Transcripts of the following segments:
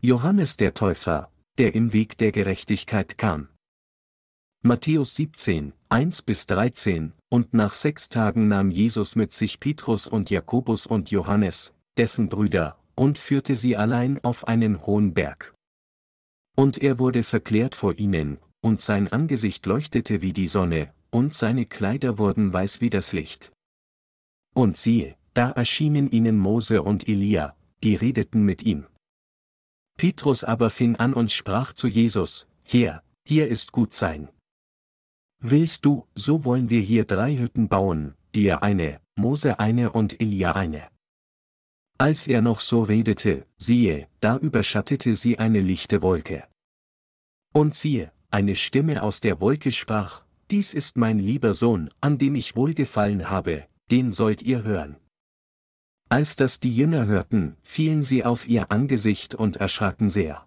Johannes der Täufer, der im Weg der Gerechtigkeit kam. Matthäus 17, 1 bis 13, und nach sechs Tagen nahm Jesus mit sich Petrus und Jakobus und Johannes, dessen Brüder, und führte sie allein auf einen hohen Berg. Und er wurde verklärt vor ihnen, und sein Angesicht leuchtete wie die Sonne, und seine Kleider wurden weiß wie das Licht. Und siehe, da erschienen ihnen Mose und Elia, die redeten mit ihm. Petrus aber fing an und sprach zu Jesus, Herr, hier ist gut sein. Willst du, so wollen wir hier drei Hütten bauen, dir eine, Mose eine und Elia eine. Als er noch so redete, siehe, da überschattete sie eine lichte Wolke. Und siehe, eine Stimme aus der Wolke sprach, Dies ist mein lieber Sohn, an dem ich wohlgefallen habe, den sollt ihr hören. Als das die Jünger hörten, fielen sie auf ihr Angesicht und erschraken sehr.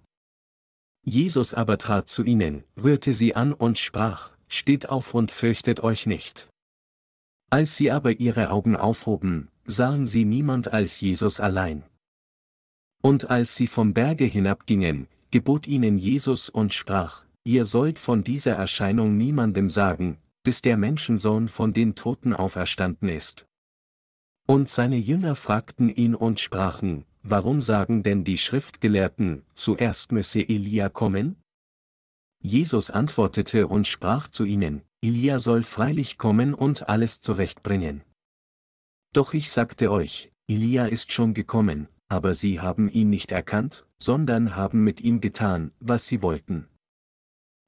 Jesus aber trat zu ihnen, rührte sie an und sprach, Steht auf und fürchtet euch nicht. Als sie aber ihre Augen aufhoben, sahen sie niemand als Jesus allein. Und als sie vom Berge hinabgingen, gebot ihnen Jesus und sprach, Ihr sollt von dieser Erscheinung niemandem sagen, bis der Menschensohn von den Toten auferstanden ist. Und seine Jünger fragten ihn und sprachen, Warum sagen denn die Schriftgelehrten, zuerst müsse Elia kommen? Jesus antwortete und sprach zu ihnen, Elia soll freilich kommen und alles zurechtbringen. Doch ich sagte euch, Elia ist schon gekommen, aber sie haben ihn nicht erkannt, sondern haben mit ihm getan, was sie wollten.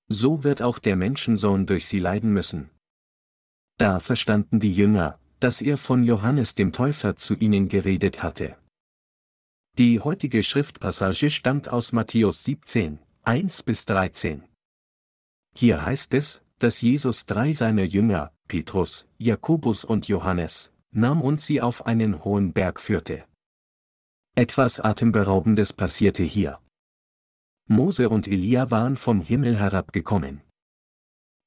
So wird auch der Menschensohn durch sie leiden müssen. Da verstanden die Jünger, dass er von Johannes dem Täufer zu ihnen geredet hatte. Die heutige Schriftpassage stammt aus Matthäus 17, 1 bis 13. Hier heißt es, dass Jesus drei seiner Jünger, Petrus, Jakobus und Johannes, nahm und sie auf einen hohen Berg führte. Etwas Atemberaubendes passierte hier. Mose und Elia waren vom Himmel herabgekommen.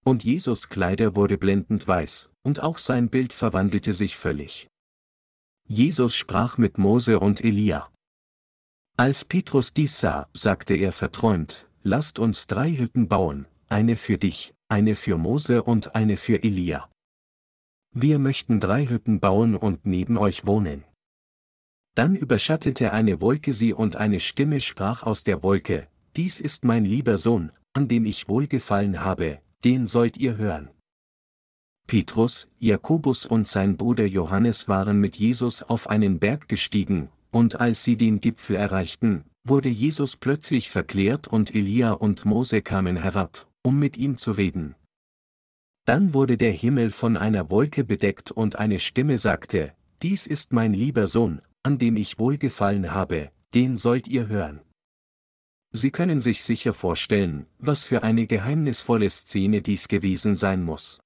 Und Jesus Kleider wurde blendend weiß, und auch sein Bild verwandelte sich völlig. Jesus sprach mit Mose und Elia. Als Petrus dies sah, sagte er verträumt, lasst uns drei Hütten bauen, eine für dich, eine für Mose und eine für Elia. Wir möchten drei Hütten bauen und neben euch wohnen. Dann überschattete eine Wolke sie und eine Stimme sprach aus der Wolke, Dies ist mein lieber Sohn, an dem ich wohlgefallen habe, den sollt ihr hören. Petrus, Jakobus und sein Bruder Johannes waren mit Jesus auf einen Berg gestiegen, und als sie den Gipfel erreichten, wurde Jesus plötzlich verklärt und Elia und Mose kamen herab, um mit ihm zu reden. Dann wurde der Himmel von einer Wolke bedeckt und eine Stimme sagte, Dies ist mein lieber Sohn, an dem ich wohlgefallen habe, den sollt ihr hören. Sie können sich sicher vorstellen, was für eine geheimnisvolle Szene dies gewesen sein muss.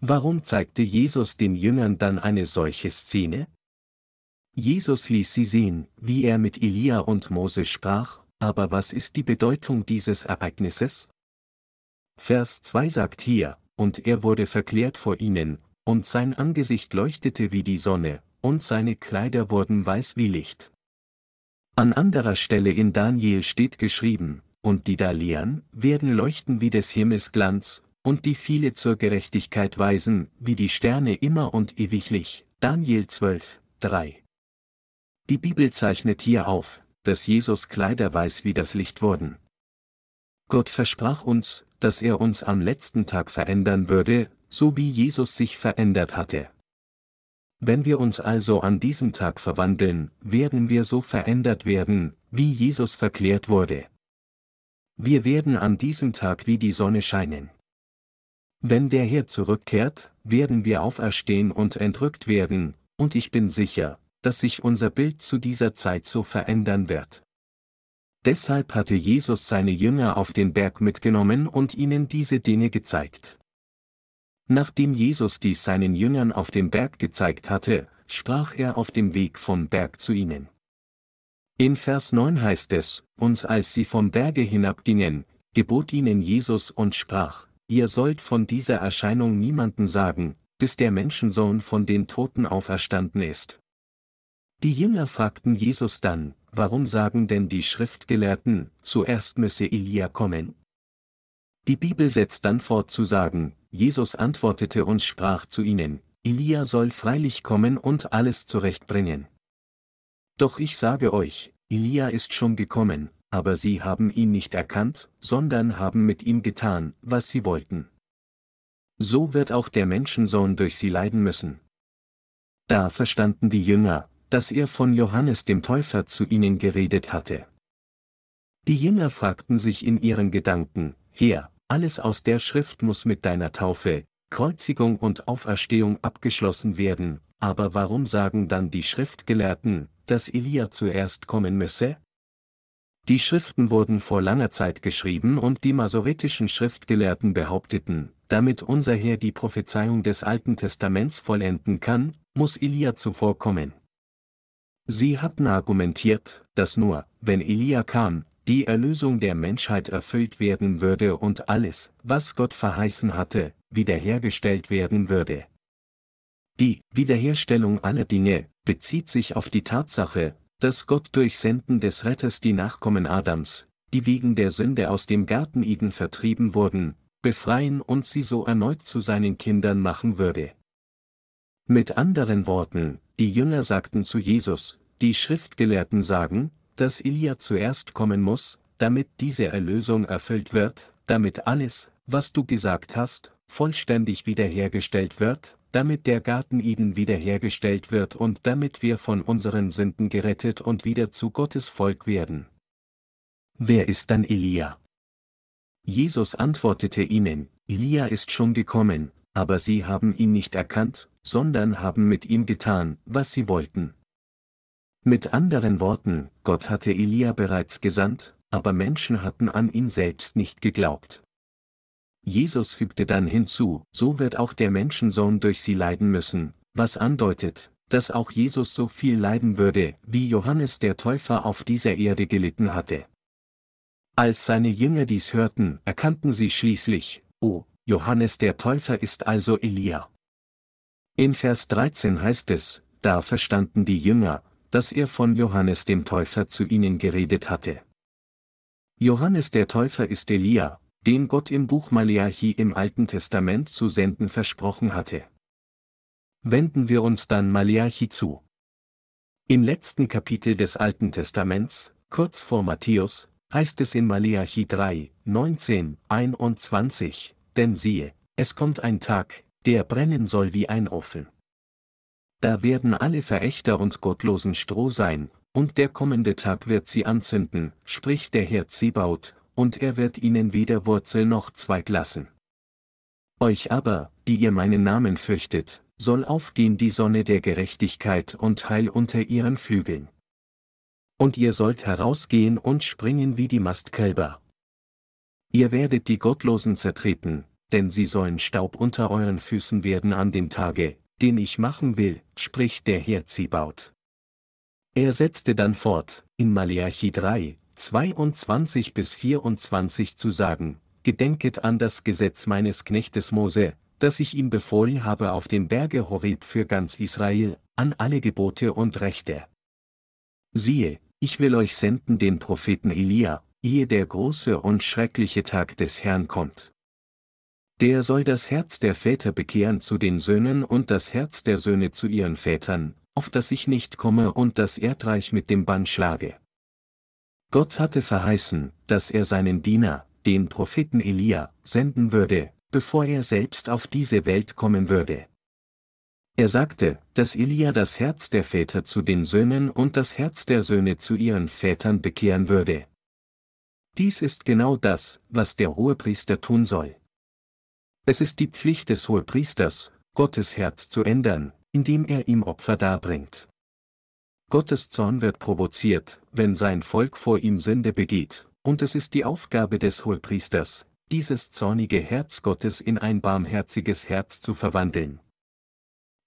Warum zeigte Jesus den Jüngern dann eine solche Szene? Jesus ließ sie sehen, wie er mit Elia und Mose sprach, aber was ist die Bedeutung dieses Ereignisses? Vers 2 sagt hier, und er wurde verklärt vor ihnen, und sein Angesicht leuchtete wie die Sonne, und seine Kleider wurden weiß wie Licht. An anderer Stelle in Daniel steht geschrieben, und die da lehren, werden leuchten wie des Himmels Glanz, und die viele zur Gerechtigkeit weisen, wie die Sterne immer und ewiglich. Daniel 12, 3. Die Bibel zeichnet hier auf, dass Jesus Kleider weiß wie das Licht wurden. Gott versprach uns, dass er uns am letzten Tag verändern würde, so wie Jesus sich verändert hatte. Wenn wir uns also an diesem Tag verwandeln, werden wir so verändert werden, wie Jesus verklärt wurde. Wir werden an diesem Tag wie die Sonne scheinen. Wenn der Herr zurückkehrt, werden wir auferstehen und entrückt werden, und ich bin sicher, dass sich unser Bild zu dieser Zeit so verändern wird. Deshalb hatte Jesus seine Jünger auf den Berg mitgenommen und ihnen diese Dinge gezeigt. Nachdem Jesus dies seinen Jüngern auf dem Berg gezeigt hatte, sprach er auf dem Weg vom Berg zu ihnen. In Vers 9 heißt es, uns als sie vom Berge hinabgingen, gebot ihnen Jesus und sprach, ihr sollt von dieser Erscheinung niemanden sagen, bis der Menschensohn von den Toten auferstanden ist. Die Jünger fragten Jesus dann, warum sagen denn die Schriftgelehrten, zuerst müsse Elia kommen? Die Bibel setzt dann fort zu sagen, Jesus antwortete und sprach zu ihnen, Elia soll freilich kommen und alles zurechtbringen. Doch ich sage euch, Elia ist schon gekommen, aber sie haben ihn nicht erkannt, sondern haben mit ihm getan, was sie wollten. So wird auch der Menschensohn durch sie leiden müssen. Da verstanden die Jünger, dass er von Johannes dem Täufer zu ihnen geredet hatte. Die Jünger fragten sich in ihren Gedanken, Herr, alles aus der Schrift muss mit deiner Taufe, Kreuzigung und Auferstehung abgeschlossen werden, aber warum sagen dann die Schriftgelehrten, dass Elia zuerst kommen müsse? Die Schriften wurden vor langer Zeit geschrieben und die masoretischen Schriftgelehrten behaupteten, damit unser Herr die Prophezeiung des Alten Testaments vollenden kann, muss Elia zuvor kommen. Sie hatten argumentiert, dass nur, wenn Elia kam, die Erlösung der Menschheit erfüllt werden würde und alles, was Gott verheißen hatte, wiederhergestellt werden würde. Die Wiederherstellung aller Dinge bezieht sich auf die Tatsache, dass Gott durch Senden des Retters die Nachkommen Adams, die wegen der Sünde aus dem Garten Eden vertrieben wurden, befreien und sie so erneut zu seinen Kindern machen würde. Mit anderen Worten, die Jünger sagten zu Jesus, die Schriftgelehrten sagen, dass Elia zuerst kommen muss, damit diese Erlösung erfüllt wird, damit alles, was du gesagt hast, vollständig wiederhergestellt wird, damit der Garten Eden wiederhergestellt wird und damit wir von unseren Sünden gerettet und wieder zu Gottes Volk werden. Wer ist dann Elia? Jesus antwortete ihnen, Elia ist schon gekommen, aber sie haben ihn nicht erkannt, sondern haben mit ihm getan, was sie wollten. Mit anderen Worten, Gott hatte Elia bereits gesandt, aber Menschen hatten an ihn selbst nicht geglaubt. Jesus fügte dann hinzu, so wird auch der Menschensohn durch sie leiden müssen, was andeutet, dass auch Jesus so viel leiden würde, wie Johannes der Täufer auf dieser Erde gelitten hatte. Als seine Jünger dies hörten, erkannten sie schließlich, oh, Johannes der Täufer ist also Elia. In Vers 13 heißt es, da verstanden die Jünger, dass er von Johannes dem Täufer zu ihnen geredet hatte. Johannes der Täufer ist Elia, den Gott im Buch Maleachi im Alten Testament zu senden versprochen hatte. Wenden wir uns dann Maleachi zu. Im letzten Kapitel des Alten Testaments, kurz vor Matthäus, heißt es in Maleachi 3, 19, 21, denn siehe, es kommt ein Tag, der brennen soll wie ein Ofen. Da werden alle Verächter und Gottlosen Stroh sein, und der kommende Tag wird sie anzünden, spricht der Herr Zebaut, und er wird ihnen weder Wurzel noch Zweig lassen. Euch aber, die ihr meinen Namen fürchtet, soll aufgehen die Sonne der Gerechtigkeit und Heil unter ihren Flügeln. Und ihr sollt herausgehen und springen wie die Mastkälber. Ihr werdet die Gottlosen zertreten, denn sie sollen Staub unter euren Füßen werden an dem Tage, den ich machen will, spricht der Herr Zebaut. Er setzte dann fort, in Maleachi 3, 22 bis 24 zu sagen, Gedenket an das Gesetz meines Knechtes Mose, das ich ihm befohlen habe auf dem Berge Horeb für ganz Israel, an alle Gebote und Rechte. Siehe, ich will euch senden den Propheten Elia, ehe der große und schreckliche Tag des Herrn kommt. Der soll das Herz der Väter bekehren zu den Söhnen und das Herz der Söhne zu ihren Vätern, auf das ich nicht komme und das Erdreich mit dem Bann schlage. Gott hatte verheißen, dass er seinen Diener, den Propheten Elia, senden würde, bevor er selbst auf diese Welt kommen würde. Er sagte, dass Elia das Herz der Väter zu den Söhnen und das Herz der Söhne zu ihren Vätern bekehren würde. Dies ist genau das, was der Hohepriester tun soll. Es ist die Pflicht des Hohepriesters, Gottes Herz zu ändern, indem er ihm Opfer darbringt. Gottes Zorn wird provoziert, wenn sein Volk vor ihm Sünde begeht, und es ist die Aufgabe des Hohepriesters, dieses zornige Herz Gottes in ein barmherziges Herz zu verwandeln.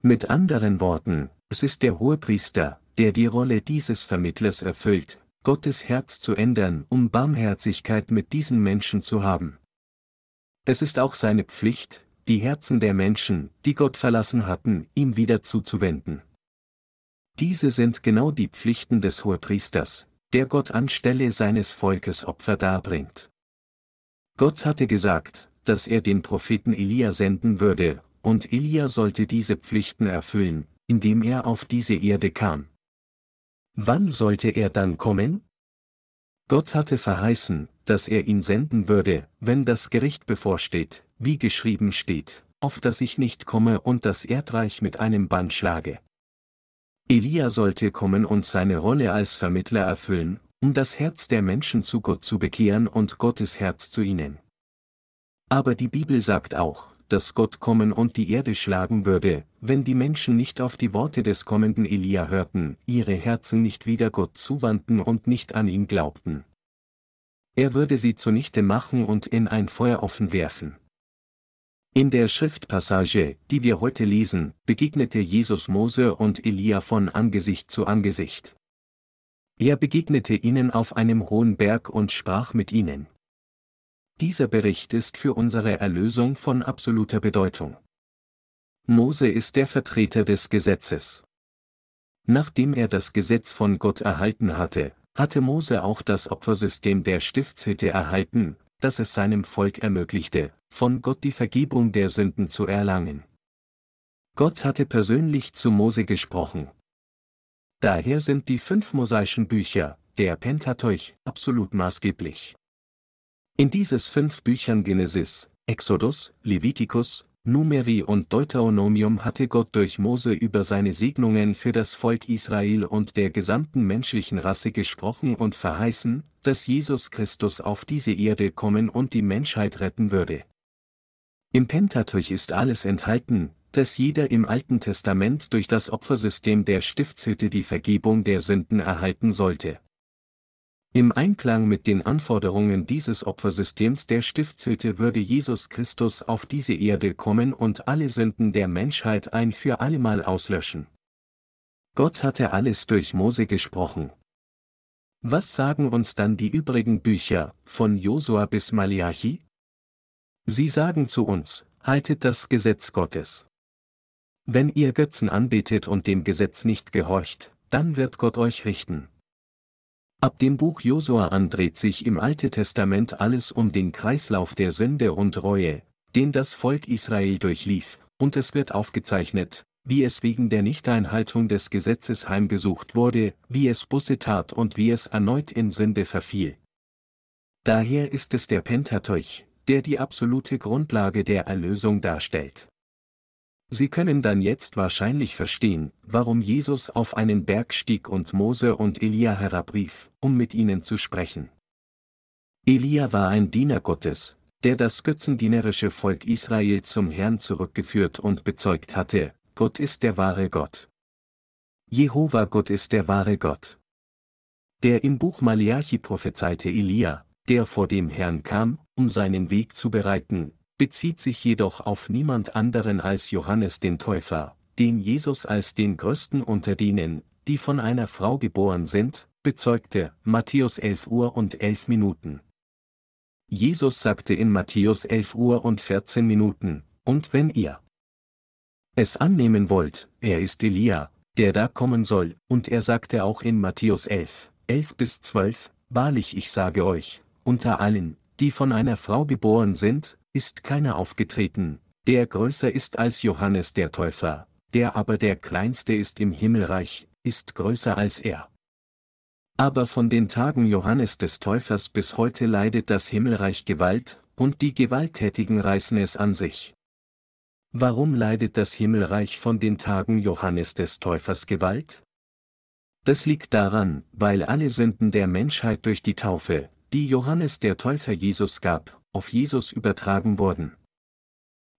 Mit anderen Worten, es ist der Hohepriester, der die Rolle dieses Vermittlers erfüllt, Gottes Herz zu ändern, um Barmherzigkeit mit diesen Menschen zu haben. Es ist auch seine Pflicht, die Herzen der Menschen, die Gott verlassen hatten, ihm wieder zuzuwenden. Diese sind genau die Pflichten des Hohepriesters, der Gott anstelle seines Volkes Opfer darbringt. Gott hatte gesagt, dass er den Propheten Elia senden würde, und Elia sollte diese Pflichten erfüllen, indem er auf diese Erde kam. Wann sollte er dann kommen? Gott hatte verheißen, dass er ihn senden würde, wenn das Gericht bevorsteht, wie geschrieben steht, auf das ich nicht komme und das Erdreich mit einem Bann schlage. Elia sollte kommen und seine Rolle als Vermittler erfüllen, um das Herz der Menschen zu Gott zu bekehren und Gottes Herz zu ihnen. Aber die Bibel sagt auch, dass Gott kommen und die Erde schlagen würde, wenn die Menschen nicht auf die Worte des kommenden Elia hörten, ihre Herzen nicht wieder Gott zuwandten und nicht an ihn glaubten. Er würde sie zunichte machen und in ein Feuer offen werfen. In der Schriftpassage, die wir heute lesen, begegnete Jesus Mose und Elia von Angesicht zu Angesicht. Er begegnete ihnen auf einem hohen Berg und sprach mit ihnen. Dieser Bericht ist für unsere Erlösung von absoluter Bedeutung. Mose ist der Vertreter des Gesetzes. Nachdem er das Gesetz von Gott erhalten hatte, hatte Mose auch das Opfersystem der Stiftshütte erhalten, das es seinem Volk ermöglichte, von Gott die Vergebung der Sünden zu erlangen. Gott hatte persönlich zu Mose gesprochen. Daher sind die fünf mosaischen Bücher, der Pentateuch, absolut maßgeblich. In dieses fünf Büchern Genesis, Exodus, Levitikus, Numeri und Deuteronomium hatte Gott durch Mose über seine Segnungen für das Volk Israel und der gesamten menschlichen Rasse gesprochen und verheißen, dass Jesus Christus auf diese Erde kommen und die Menschheit retten würde. Im Pentateuch ist alles enthalten, dass jeder im Alten Testament durch das Opfersystem der Stiftshütte die Vergebung der Sünden erhalten sollte. Im Einklang mit den Anforderungen dieses Opfersystems der Stiftshütte würde Jesus Christus auf diese Erde kommen und alle Sünden der Menschheit ein für allemal auslöschen. Gott hatte alles durch Mose gesprochen. Was sagen uns dann die übrigen Bücher, von Josua bis Malachi? Sie sagen zu uns, haltet das Gesetz Gottes. Wenn ihr Götzen anbetet und dem Gesetz nicht gehorcht, dann wird Gott euch richten. Ab dem Buch Josua an dreht sich im Alte Testament alles um den Kreislauf der Sünde und Reue, den das Volk Israel durchlief, und es wird aufgezeichnet, wie es wegen der Nichteinhaltung des Gesetzes heimgesucht wurde, wie es Busse tat und wie es erneut in Sünde verfiel. Daher ist es der Pentateuch, der die absolute Grundlage der Erlösung darstellt. Sie können dann jetzt wahrscheinlich verstehen, warum Jesus auf einen Berg stieg und Mose und Elia herabrief, um mit ihnen zu sprechen. Elia war ein Diener Gottes, der das götzendienerische Volk Israel zum Herrn zurückgeführt und bezeugt hatte, Gott ist der wahre Gott. Jehova Gott ist der wahre Gott. Der im Buch Malachi prophezeite Elia, der vor dem Herrn kam, um seinen Weg zu bereiten, bezieht sich jedoch auf niemand anderen als Johannes den Täufer, den Jesus als den größten unter denen, die von einer Frau geboren sind, bezeugte, Matthäus 11 Uhr und 11 Minuten. Jesus sagte in Matthäus 11 Uhr und 14 Minuten, und wenn ihr es annehmen wollt, er ist Elia, der da kommen soll, und er sagte auch in Matthäus 11, 11 bis 12, Wahrlich ich sage euch, unter allen, die von einer Frau geboren sind, ist keiner aufgetreten, der größer ist als Johannes der Täufer, der aber der kleinste ist im Himmelreich, ist größer als er. Aber von den Tagen Johannes des Täufers bis heute leidet das Himmelreich Gewalt, und die Gewalttätigen reißen es an sich. Warum leidet das Himmelreich von den Tagen Johannes des Täufers Gewalt? Das liegt daran, weil alle Sünden der Menschheit durch die Taufe, die Johannes der Täufer Jesus gab, auf Jesus übertragen wurden.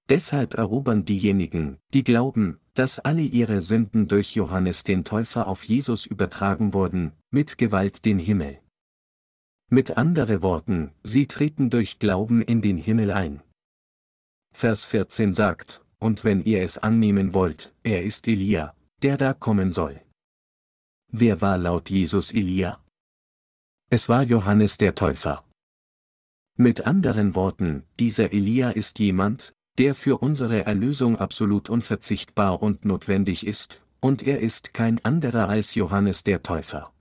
Deshalb erobern diejenigen, die glauben, dass alle ihre Sünden durch Johannes den Täufer auf Jesus übertragen wurden, mit Gewalt den Himmel. Mit andere Worten, sie treten durch Glauben in den Himmel ein. Vers 14 sagt, und wenn ihr es annehmen wollt, er ist Elia, der da kommen soll. Wer war laut Jesus Elia? Es war Johannes der Täufer. Mit anderen Worten, dieser Elia ist jemand, der für unsere Erlösung absolut unverzichtbar und notwendig ist, und er ist kein anderer als Johannes der Täufer.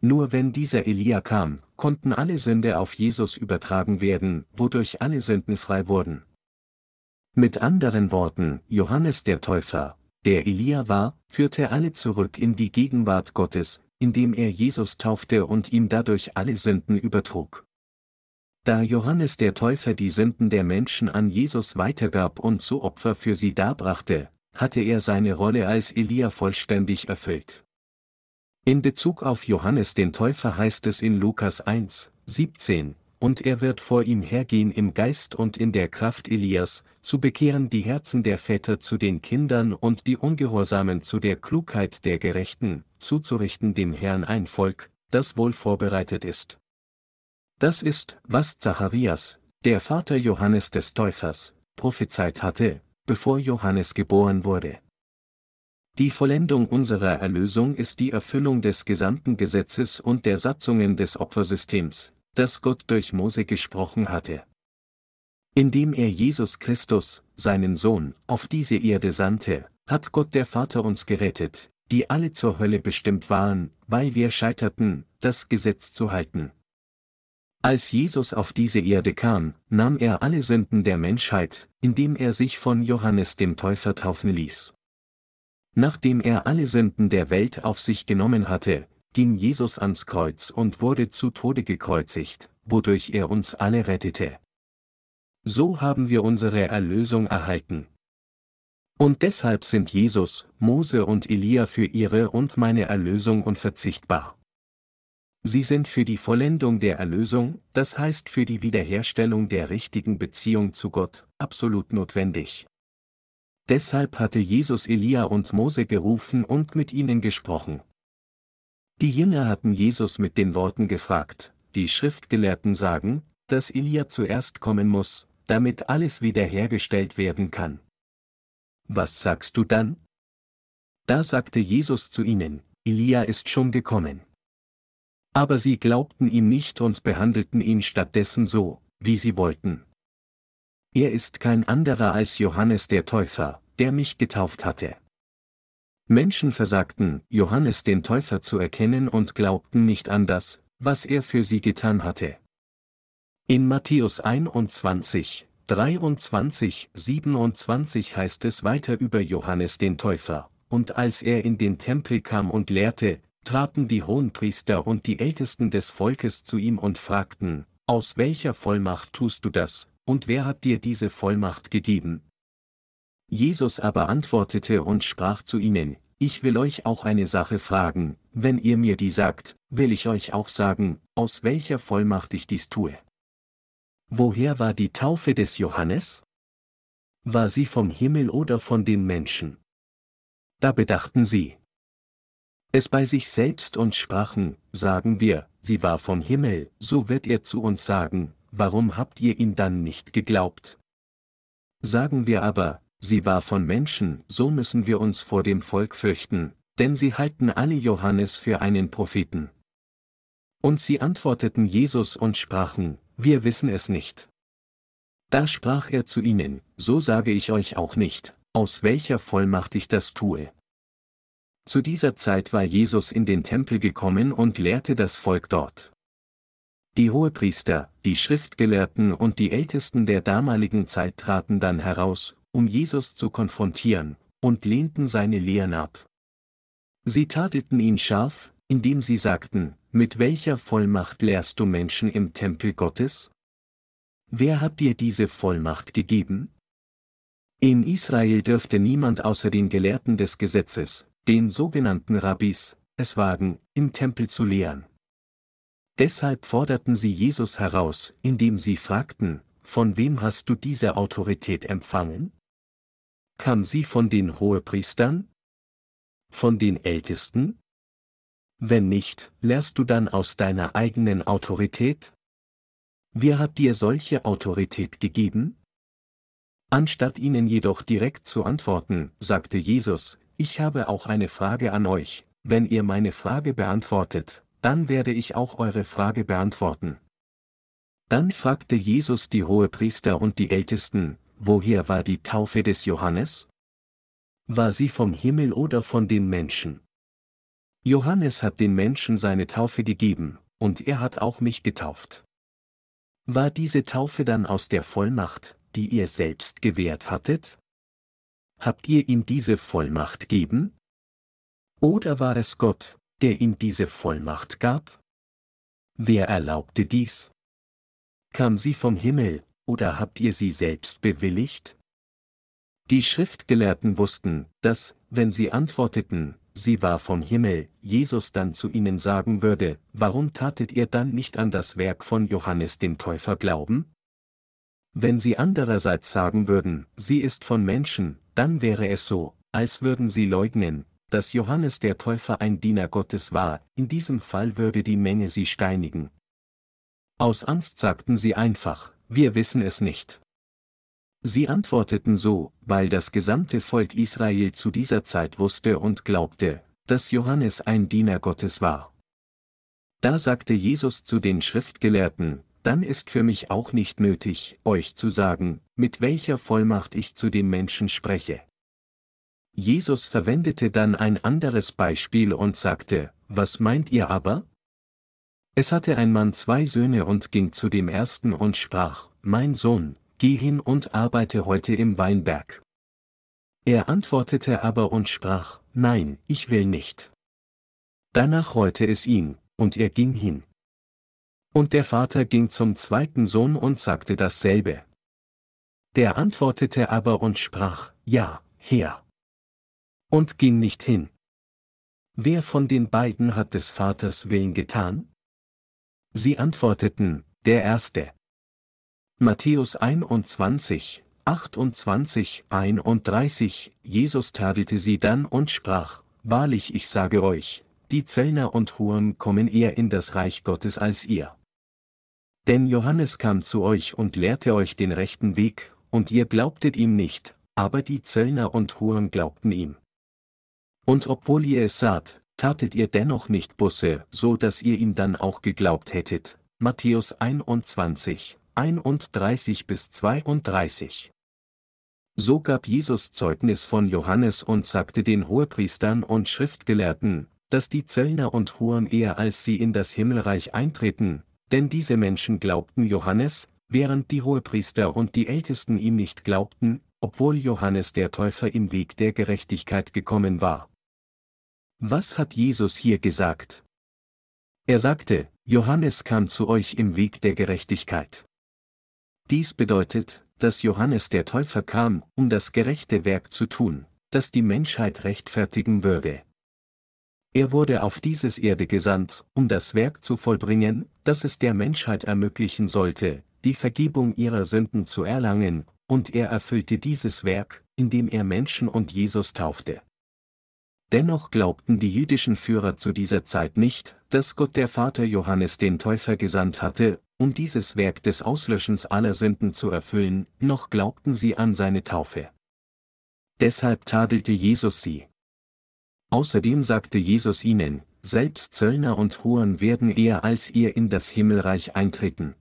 Nur wenn dieser Elia kam, konnten alle Sünde auf Jesus übertragen werden, wodurch alle Sünden frei wurden. Mit anderen Worten, Johannes der Täufer, der Elia war, führte alle zurück in die Gegenwart Gottes, indem er Jesus taufte und ihm dadurch alle Sünden übertrug. Da Johannes der Täufer die Sünden der Menschen an Jesus weitergab und so Opfer für sie darbrachte, hatte er seine Rolle als Elia vollständig erfüllt. In Bezug auf Johannes den Täufer heißt es in Lukas 1, 17, und er wird vor ihm hergehen im Geist und in der Kraft Elias, zu bekehren die Herzen der Väter zu den Kindern und die Ungehorsamen zu der Klugheit der Gerechten, zuzurichten dem Herrn ein Volk, das wohl vorbereitet ist. Das ist, was Zacharias, der Vater Johannes des Täufers, prophezeit hatte, bevor Johannes geboren wurde. Die Vollendung unserer Erlösung ist die Erfüllung des gesamten Gesetzes und der Satzungen des Opfersystems, das Gott durch Mose gesprochen hatte. Indem er Jesus Christus, seinen Sohn, auf diese Erde sandte, hat Gott der Vater uns gerettet, die alle zur Hölle bestimmt waren, weil wir scheiterten, das Gesetz zu halten. Als Jesus auf diese Erde kam, nahm er alle Sünden der Menschheit, indem er sich von Johannes dem Täufer taufen ließ. Nachdem er alle Sünden der Welt auf sich genommen hatte, ging Jesus ans Kreuz und wurde zu Tode gekreuzigt, wodurch er uns alle rettete. So haben wir unsere Erlösung erhalten. Und deshalb sind Jesus, Mose und Elia für ihre und meine Erlösung unverzichtbar. Sie sind für die Vollendung der Erlösung, das heißt für die Wiederherstellung der richtigen Beziehung zu Gott, absolut notwendig. Deshalb hatte Jesus Elia und Mose gerufen und mit ihnen gesprochen. Die Jünger hatten Jesus mit den Worten gefragt, die Schriftgelehrten sagen, dass Elia zuerst kommen muss, damit alles wiederhergestellt werden kann. Was sagst du dann? Da sagte Jesus zu ihnen, Elia ist schon gekommen. Aber sie glaubten ihm nicht und behandelten ihn stattdessen so, wie sie wollten. Er ist kein anderer als Johannes der Täufer, der mich getauft hatte. Menschen versagten, Johannes den Täufer zu erkennen und glaubten nicht an das, was er für sie getan hatte. In Matthäus 21, 23, 27 heißt es weiter über Johannes den Täufer, und als er in den Tempel kam und lehrte, traten die Hohenpriester und die Ältesten des Volkes zu ihm und fragten, aus welcher Vollmacht tust du das, und wer hat dir diese Vollmacht gegeben? Jesus aber antwortete und sprach zu ihnen, ich will euch auch eine Sache fragen, wenn ihr mir die sagt, will ich euch auch sagen, aus welcher Vollmacht ich dies tue. Woher war die Taufe des Johannes? War sie vom Himmel oder von den Menschen? Da bedachten sie es bei sich selbst und sprachen, sagen wir, sie war vom Himmel, so wird er zu uns sagen, warum habt ihr ihm dann nicht geglaubt? Sagen wir aber, sie war von Menschen, so müssen wir uns vor dem Volk fürchten, denn sie halten alle Johannes für einen Propheten. Und sie antworteten Jesus und sprachen, wir wissen es nicht. Da sprach er zu ihnen, so sage ich euch auch nicht, aus welcher Vollmacht ich das tue. Zu dieser Zeit war Jesus in den Tempel gekommen und lehrte das Volk dort. Die Hohepriester, die Schriftgelehrten und die Ältesten der damaligen Zeit traten dann heraus, um Jesus zu konfrontieren, und lehnten seine Lehren ab. Sie tadelten ihn scharf, indem sie sagten, mit welcher Vollmacht lehrst du Menschen im Tempel Gottes? Wer hat dir diese Vollmacht gegeben? In Israel dürfte niemand außer den Gelehrten des Gesetzes, den sogenannten Rabbis, es wagen, im Tempel zu lehren. Deshalb forderten sie Jesus heraus, indem sie fragten, von wem hast du diese Autorität empfangen? Kam sie von den Hohepriestern? Von den Ältesten? Wenn nicht, lehrst du dann aus deiner eigenen Autorität? Wer hat dir solche Autorität gegeben? Anstatt ihnen jedoch direkt zu antworten, sagte Jesus, ich habe auch eine Frage an euch, wenn ihr meine Frage beantwortet, dann werde ich auch eure Frage beantworten. Dann fragte Jesus die Hohepriester und die Ältesten, woher war die Taufe des Johannes? War sie vom Himmel oder von den Menschen? Johannes hat den Menschen seine Taufe gegeben, und er hat auch mich getauft. War diese Taufe dann aus der Vollmacht, die ihr selbst gewährt hattet? Habt ihr ihm diese Vollmacht geben? Oder war es Gott, der ihm diese Vollmacht gab? Wer erlaubte dies? Kam sie vom Himmel, oder habt ihr sie selbst bewilligt? Die Schriftgelehrten wussten, dass, wenn sie antworteten, sie war vom Himmel, Jesus dann zu ihnen sagen würde, warum tatet ihr dann nicht an das Werk von Johannes dem Täufer glauben? Wenn sie andererseits sagen würden, sie ist von Menschen, dann wäre es so, als würden sie leugnen, dass Johannes der Täufer ein Diener Gottes war, in diesem Fall würde die Menge sie steinigen. Aus Angst sagten sie einfach, wir wissen es nicht. Sie antworteten so, weil das gesamte Volk Israel zu dieser Zeit wusste und glaubte, dass Johannes ein Diener Gottes war. Da sagte Jesus zu den Schriftgelehrten, dann ist für mich auch nicht nötig, euch zu sagen, mit welcher Vollmacht ich zu den Menschen spreche. Jesus verwendete dann ein anderes Beispiel und sagte, was meint ihr aber? Es hatte ein Mann zwei Söhne und ging zu dem ersten und sprach, Mein Sohn, geh hin und arbeite heute im Weinberg. Er antwortete aber und sprach, Nein, ich will nicht. Danach reute es ihn, und er ging hin. Und der Vater ging zum zweiten Sohn und sagte dasselbe. Der antwortete aber und sprach, Ja, Herr und ging nicht hin. Wer von den beiden hat des Vaters Willen getan? Sie antworteten, der Erste. Matthäus 21, 28, 31, Jesus tadelte sie dann und sprach, Wahrlich ich sage euch, die Zöllner und Huren kommen eher in das Reich Gottes als ihr. Denn Johannes kam zu euch und lehrte euch den rechten Weg, und ihr glaubtet ihm nicht, aber die Zöllner und Huren glaubten ihm. Und obwohl ihr es saht, tatet ihr dennoch nicht Busse, so dass ihr ihm dann auch geglaubt hättet. Matthäus 21, 31 bis 32. So gab Jesus Zeugnis von Johannes und sagte den Hohepriestern und Schriftgelehrten, dass die Zöllner und Huren eher als sie in das Himmelreich eintreten, denn diese Menschen glaubten Johannes, während die Hohepriester und die Ältesten ihm nicht glaubten, obwohl Johannes der Täufer im Weg der Gerechtigkeit gekommen war. Was hat Jesus hier gesagt? Er sagte, Johannes kam zu euch im Weg der Gerechtigkeit. Dies bedeutet, dass Johannes der Täufer kam, um das gerechte Werk zu tun, das die Menschheit rechtfertigen würde. Er wurde auf dieses Erde gesandt, um das Werk zu vollbringen, das es der Menschheit ermöglichen sollte, die Vergebung ihrer Sünden zu erlangen, und er erfüllte dieses Werk, indem er Menschen und Jesus taufte. Dennoch glaubten die jüdischen Führer zu dieser Zeit nicht, dass Gott der Vater Johannes den Täufer gesandt hatte, um dieses Werk des Auslöschens aller Sünden zu erfüllen, noch glaubten sie an seine Taufe. Deshalb tadelte Jesus sie. Außerdem sagte Jesus ihnen, selbst Zöllner und Huren werden eher als ihr in das Himmelreich eintreten.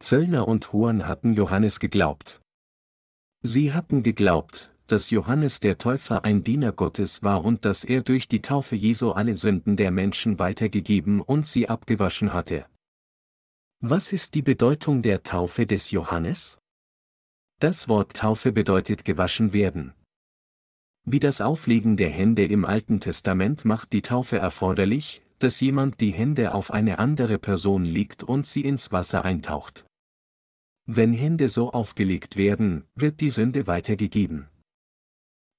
Zöllner und Huren hatten Johannes geglaubt. Sie hatten geglaubt, dass Johannes der Täufer ein Diener Gottes war und dass er durch die Taufe Jesu alle Sünden der Menschen weitergegeben und sie abgewaschen hatte. Was ist die Bedeutung der Taufe des Johannes? Das Wort Taufe bedeutet gewaschen werden. Wie das Auflegen der Hände im Alten Testament macht die Taufe erforderlich, dass jemand die Hände auf eine andere Person legt und sie ins Wasser eintaucht. Wenn Hände so aufgelegt werden, wird die Sünde weitergegeben.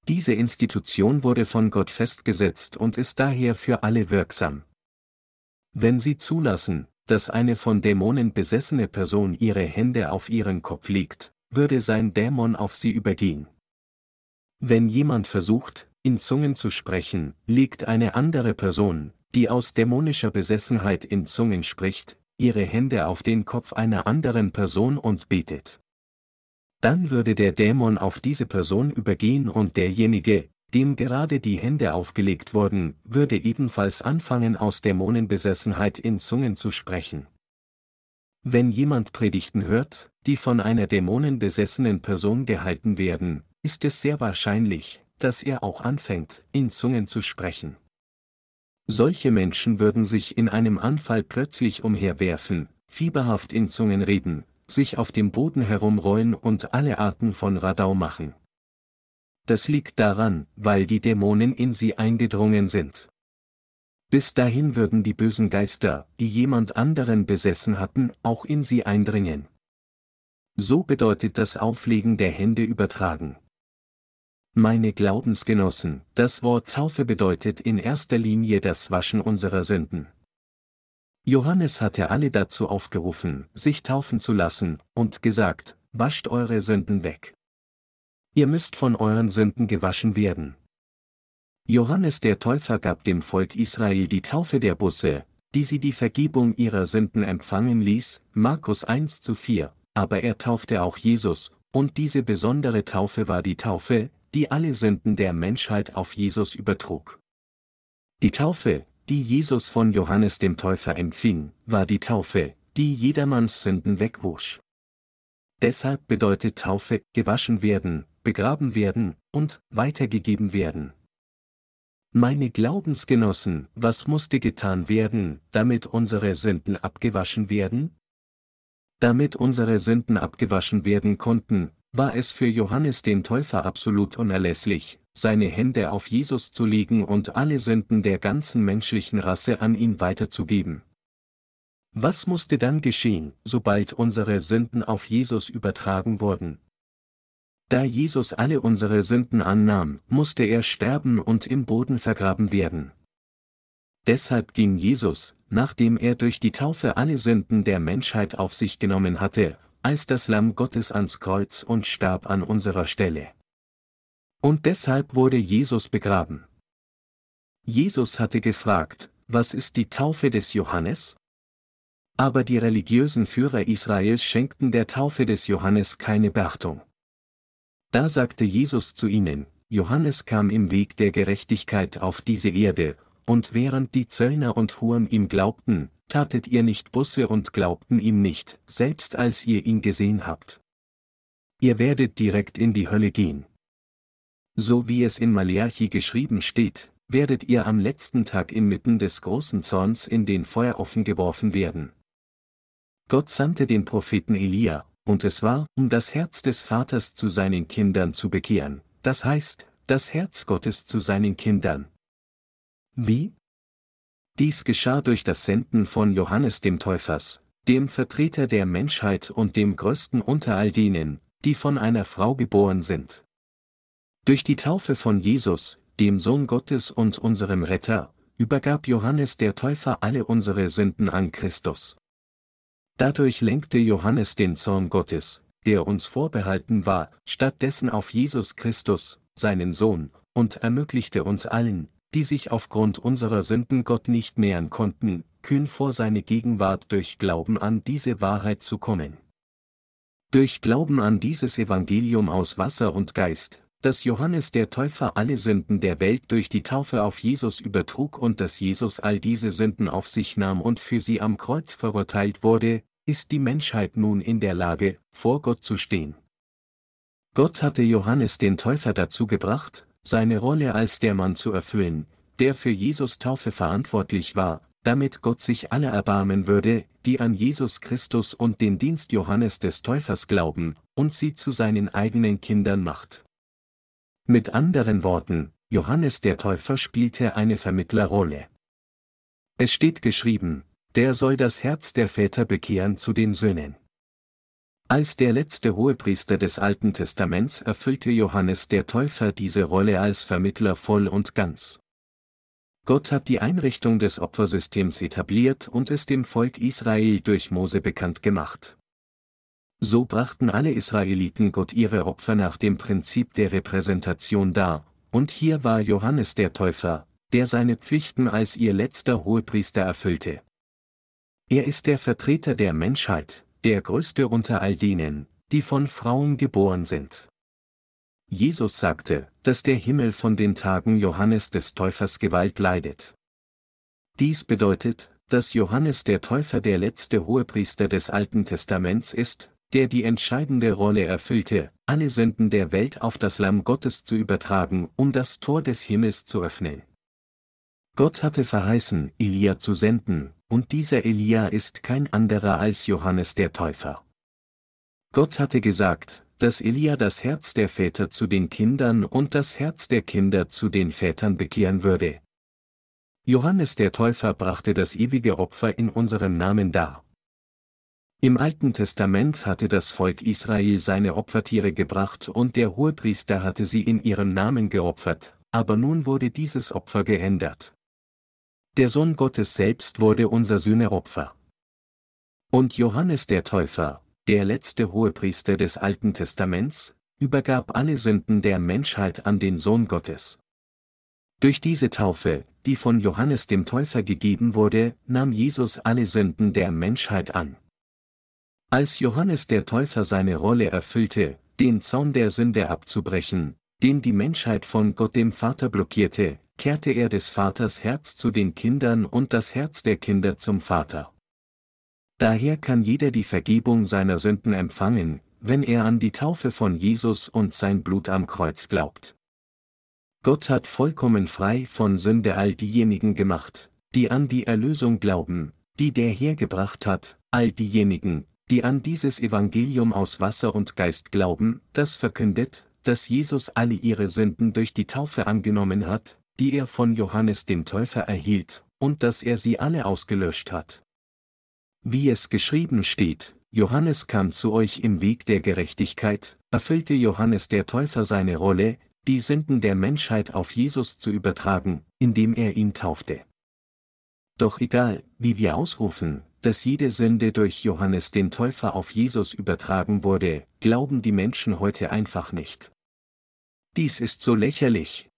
Diese Institution wurde von Gott festgesetzt und ist daher für alle wirksam. Wenn Sie zulassen, dass eine von Dämonen besessene Person ihre Hände auf ihren Kopf legt, würde sein Dämon auf sie übergehen. Wenn jemand versucht, in Zungen zu sprechen, legt eine andere Person, die aus dämonischer Besessenheit in Zungen spricht, ihre Hände auf den Kopf einer anderen Person und betet dann würde der Dämon auf diese Person übergehen und derjenige, dem gerade die Hände aufgelegt wurden, würde ebenfalls anfangen aus Dämonenbesessenheit in Zungen zu sprechen. Wenn jemand Predigten hört, die von einer dämonenbesessenen Person gehalten werden, ist es sehr wahrscheinlich, dass er auch anfängt, in Zungen zu sprechen. Solche Menschen würden sich in einem Anfall plötzlich umherwerfen, fieberhaft in Zungen reden, sich auf dem Boden herumrollen und alle Arten von Radau machen. Das liegt daran, weil die Dämonen in sie eingedrungen sind. Bis dahin würden die bösen Geister, die jemand anderen besessen hatten, auch in sie eindringen. So bedeutet das Auflegen der Hände übertragen. Meine Glaubensgenossen, das Wort Taufe bedeutet in erster Linie das Waschen unserer Sünden. Johannes hatte alle dazu aufgerufen, sich taufen zu lassen, und gesagt, wascht eure Sünden weg. Ihr müsst von euren Sünden gewaschen werden. Johannes der Täufer gab dem Volk Israel die Taufe der Busse, die sie die Vergebung ihrer Sünden empfangen ließ, Markus 1 zu 4, aber er taufte auch Jesus, und diese besondere Taufe war die Taufe, die alle Sünden der Menschheit auf Jesus übertrug. Die Taufe, die Jesus von Johannes dem Täufer empfing, war die Taufe, die jedermanns Sünden wegwusch. Deshalb bedeutet Taufe gewaschen werden, begraben werden und weitergegeben werden. Meine Glaubensgenossen, was musste getan werden, damit unsere Sünden abgewaschen werden? Damit unsere Sünden abgewaschen werden konnten, war es für Johannes den Täufer absolut unerlässlich, seine Hände auf Jesus zu legen und alle Sünden der ganzen menschlichen Rasse an ihn weiterzugeben. Was musste dann geschehen, sobald unsere Sünden auf Jesus übertragen wurden? Da Jesus alle unsere Sünden annahm, musste er sterben und im Boden vergraben werden. Deshalb ging Jesus, nachdem er durch die Taufe alle Sünden der Menschheit auf sich genommen hatte, als das Lamm Gottes ans Kreuz und starb an unserer Stelle. Und deshalb wurde Jesus begraben. Jesus hatte gefragt, was ist die Taufe des Johannes? Aber die religiösen Führer Israels schenkten der Taufe des Johannes keine Beachtung. Da sagte Jesus zu ihnen, Johannes kam im Weg der Gerechtigkeit auf diese Erde, und während die Zöllner und Huren ihm glaubten, tatet ihr nicht Busse und glaubten ihm nicht, selbst als ihr ihn gesehen habt. Ihr werdet direkt in die Hölle gehen. So wie es in Maleachi geschrieben steht, werdet ihr am letzten Tag inmitten des großen Zorns in den Feuerofen geworfen werden. Gott sandte den Propheten Elia, und es war, um das Herz des Vaters zu seinen Kindern zu bekehren, das heißt, das Herz Gottes zu seinen Kindern. Wie? Dies geschah durch das Senden von Johannes dem Täufers, dem Vertreter der Menschheit und dem größten unter all denen, die von einer Frau geboren sind. Durch die Taufe von Jesus, dem Sohn Gottes und unserem Retter, übergab Johannes der Täufer alle unsere Sünden an Christus. Dadurch lenkte Johannes den Zorn Gottes, der uns vorbehalten war, stattdessen auf Jesus Christus, seinen Sohn, und ermöglichte uns allen, die sich aufgrund unserer Sünden Gott nicht nähern konnten, kühn vor seine Gegenwart durch Glauben an diese Wahrheit zu kommen. Durch Glauben an dieses Evangelium aus Wasser und Geist, dass Johannes der Täufer alle Sünden der Welt durch die Taufe auf Jesus übertrug und dass Jesus all diese Sünden auf sich nahm und für sie am Kreuz verurteilt wurde, ist die Menschheit nun in der Lage, vor Gott zu stehen. Gott hatte Johannes den Täufer dazu gebracht, seine Rolle als der Mann zu erfüllen, der für Jesus Taufe verantwortlich war, damit Gott sich aller erbarmen würde, die an Jesus Christus und den Dienst Johannes des Täufers glauben, und sie zu seinen eigenen Kindern macht. Mit anderen Worten, Johannes der Täufer spielte eine Vermittlerrolle. Es steht geschrieben, der soll das Herz der Väter bekehren zu den Söhnen. Als der letzte Hohepriester des Alten Testaments erfüllte Johannes der Täufer diese Rolle als Vermittler voll und ganz. Gott hat die Einrichtung des Opfersystems etabliert und es dem Volk Israel durch Mose bekannt gemacht. So brachten alle Israeliten Gott ihre Opfer nach dem Prinzip der Repräsentation dar, und hier war Johannes der Täufer, der seine Pflichten als ihr letzter Hohepriester erfüllte. Er ist der Vertreter der Menschheit, der größte unter all denen, die von Frauen geboren sind. Jesus sagte, dass der Himmel von den Tagen Johannes des Täufers Gewalt leidet. Dies bedeutet, dass Johannes der Täufer der letzte Hohepriester des Alten Testaments ist, der die entscheidende Rolle erfüllte, alle Sünden der Welt auf das Lamm Gottes zu übertragen, um das Tor des Himmels zu öffnen. Gott hatte verheißen, Elia zu senden, und dieser Elia ist kein anderer als Johannes der Täufer. Gott hatte gesagt, dass Elia das Herz der Väter zu den Kindern und das Herz der Kinder zu den Vätern bekehren würde. Johannes der Täufer brachte das ewige Opfer in unserem Namen dar. Im Alten Testament hatte das Volk Israel seine Opfertiere gebracht und der Hohepriester hatte sie in ihrem Namen geopfert, aber nun wurde dieses Opfer geändert. Der Sohn Gottes selbst wurde unser Sühneopfer. Und Johannes der Täufer, der letzte Hohepriester des Alten Testaments, übergab alle Sünden der Menschheit an den Sohn Gottes. Durch diese Taufe, die von Johannes dem Täufer gegeben wurde, nahm Jesus alle Sünden der Menschheit an. Als Johannes der Täufer seine Rolle erfüllte, den Zaun der Sünde abzubrechen, den die Menschheit von Gott dem Vater blockierte, kehrte er des Vaters Herz zu den Kindern und das Herz der Kinder zum Vater. Daher kann jeder die Vergebung seiner Sünden empfangen, wenn er an die Taufe von Jesus und sein Blut am Kreuz glaubt. Gott hat vollkommen frei von Sünde all diejenigen gemacht, die an die Erlösung glauben, die der hergebracht hat, all diejenigen, die an dieses Evangelium aus Wasser und Geist glauben, das verkündet, dass Jesus alle ihre Sünden durch die Taufe angenommen hat, die er von Johannes dem Täufer erhielt, und dass er sie alle ausgelöscht hat. Wie es geschrieben steht, Johannes kam zu euch im Weg der Gerechtigkeit, erfüllte Johannes der Täufer seine Rolle, die Sünden der Menschheit auf Jesus zu übertragen, indem er ihn taufte. Doch egal, wie wir ausrufen, dass jede Sünde durch Johannes den Täufer auf Jesus übertragen wurde, glauben die Menschen heute einfach nicht. Dies ist so lächerlich.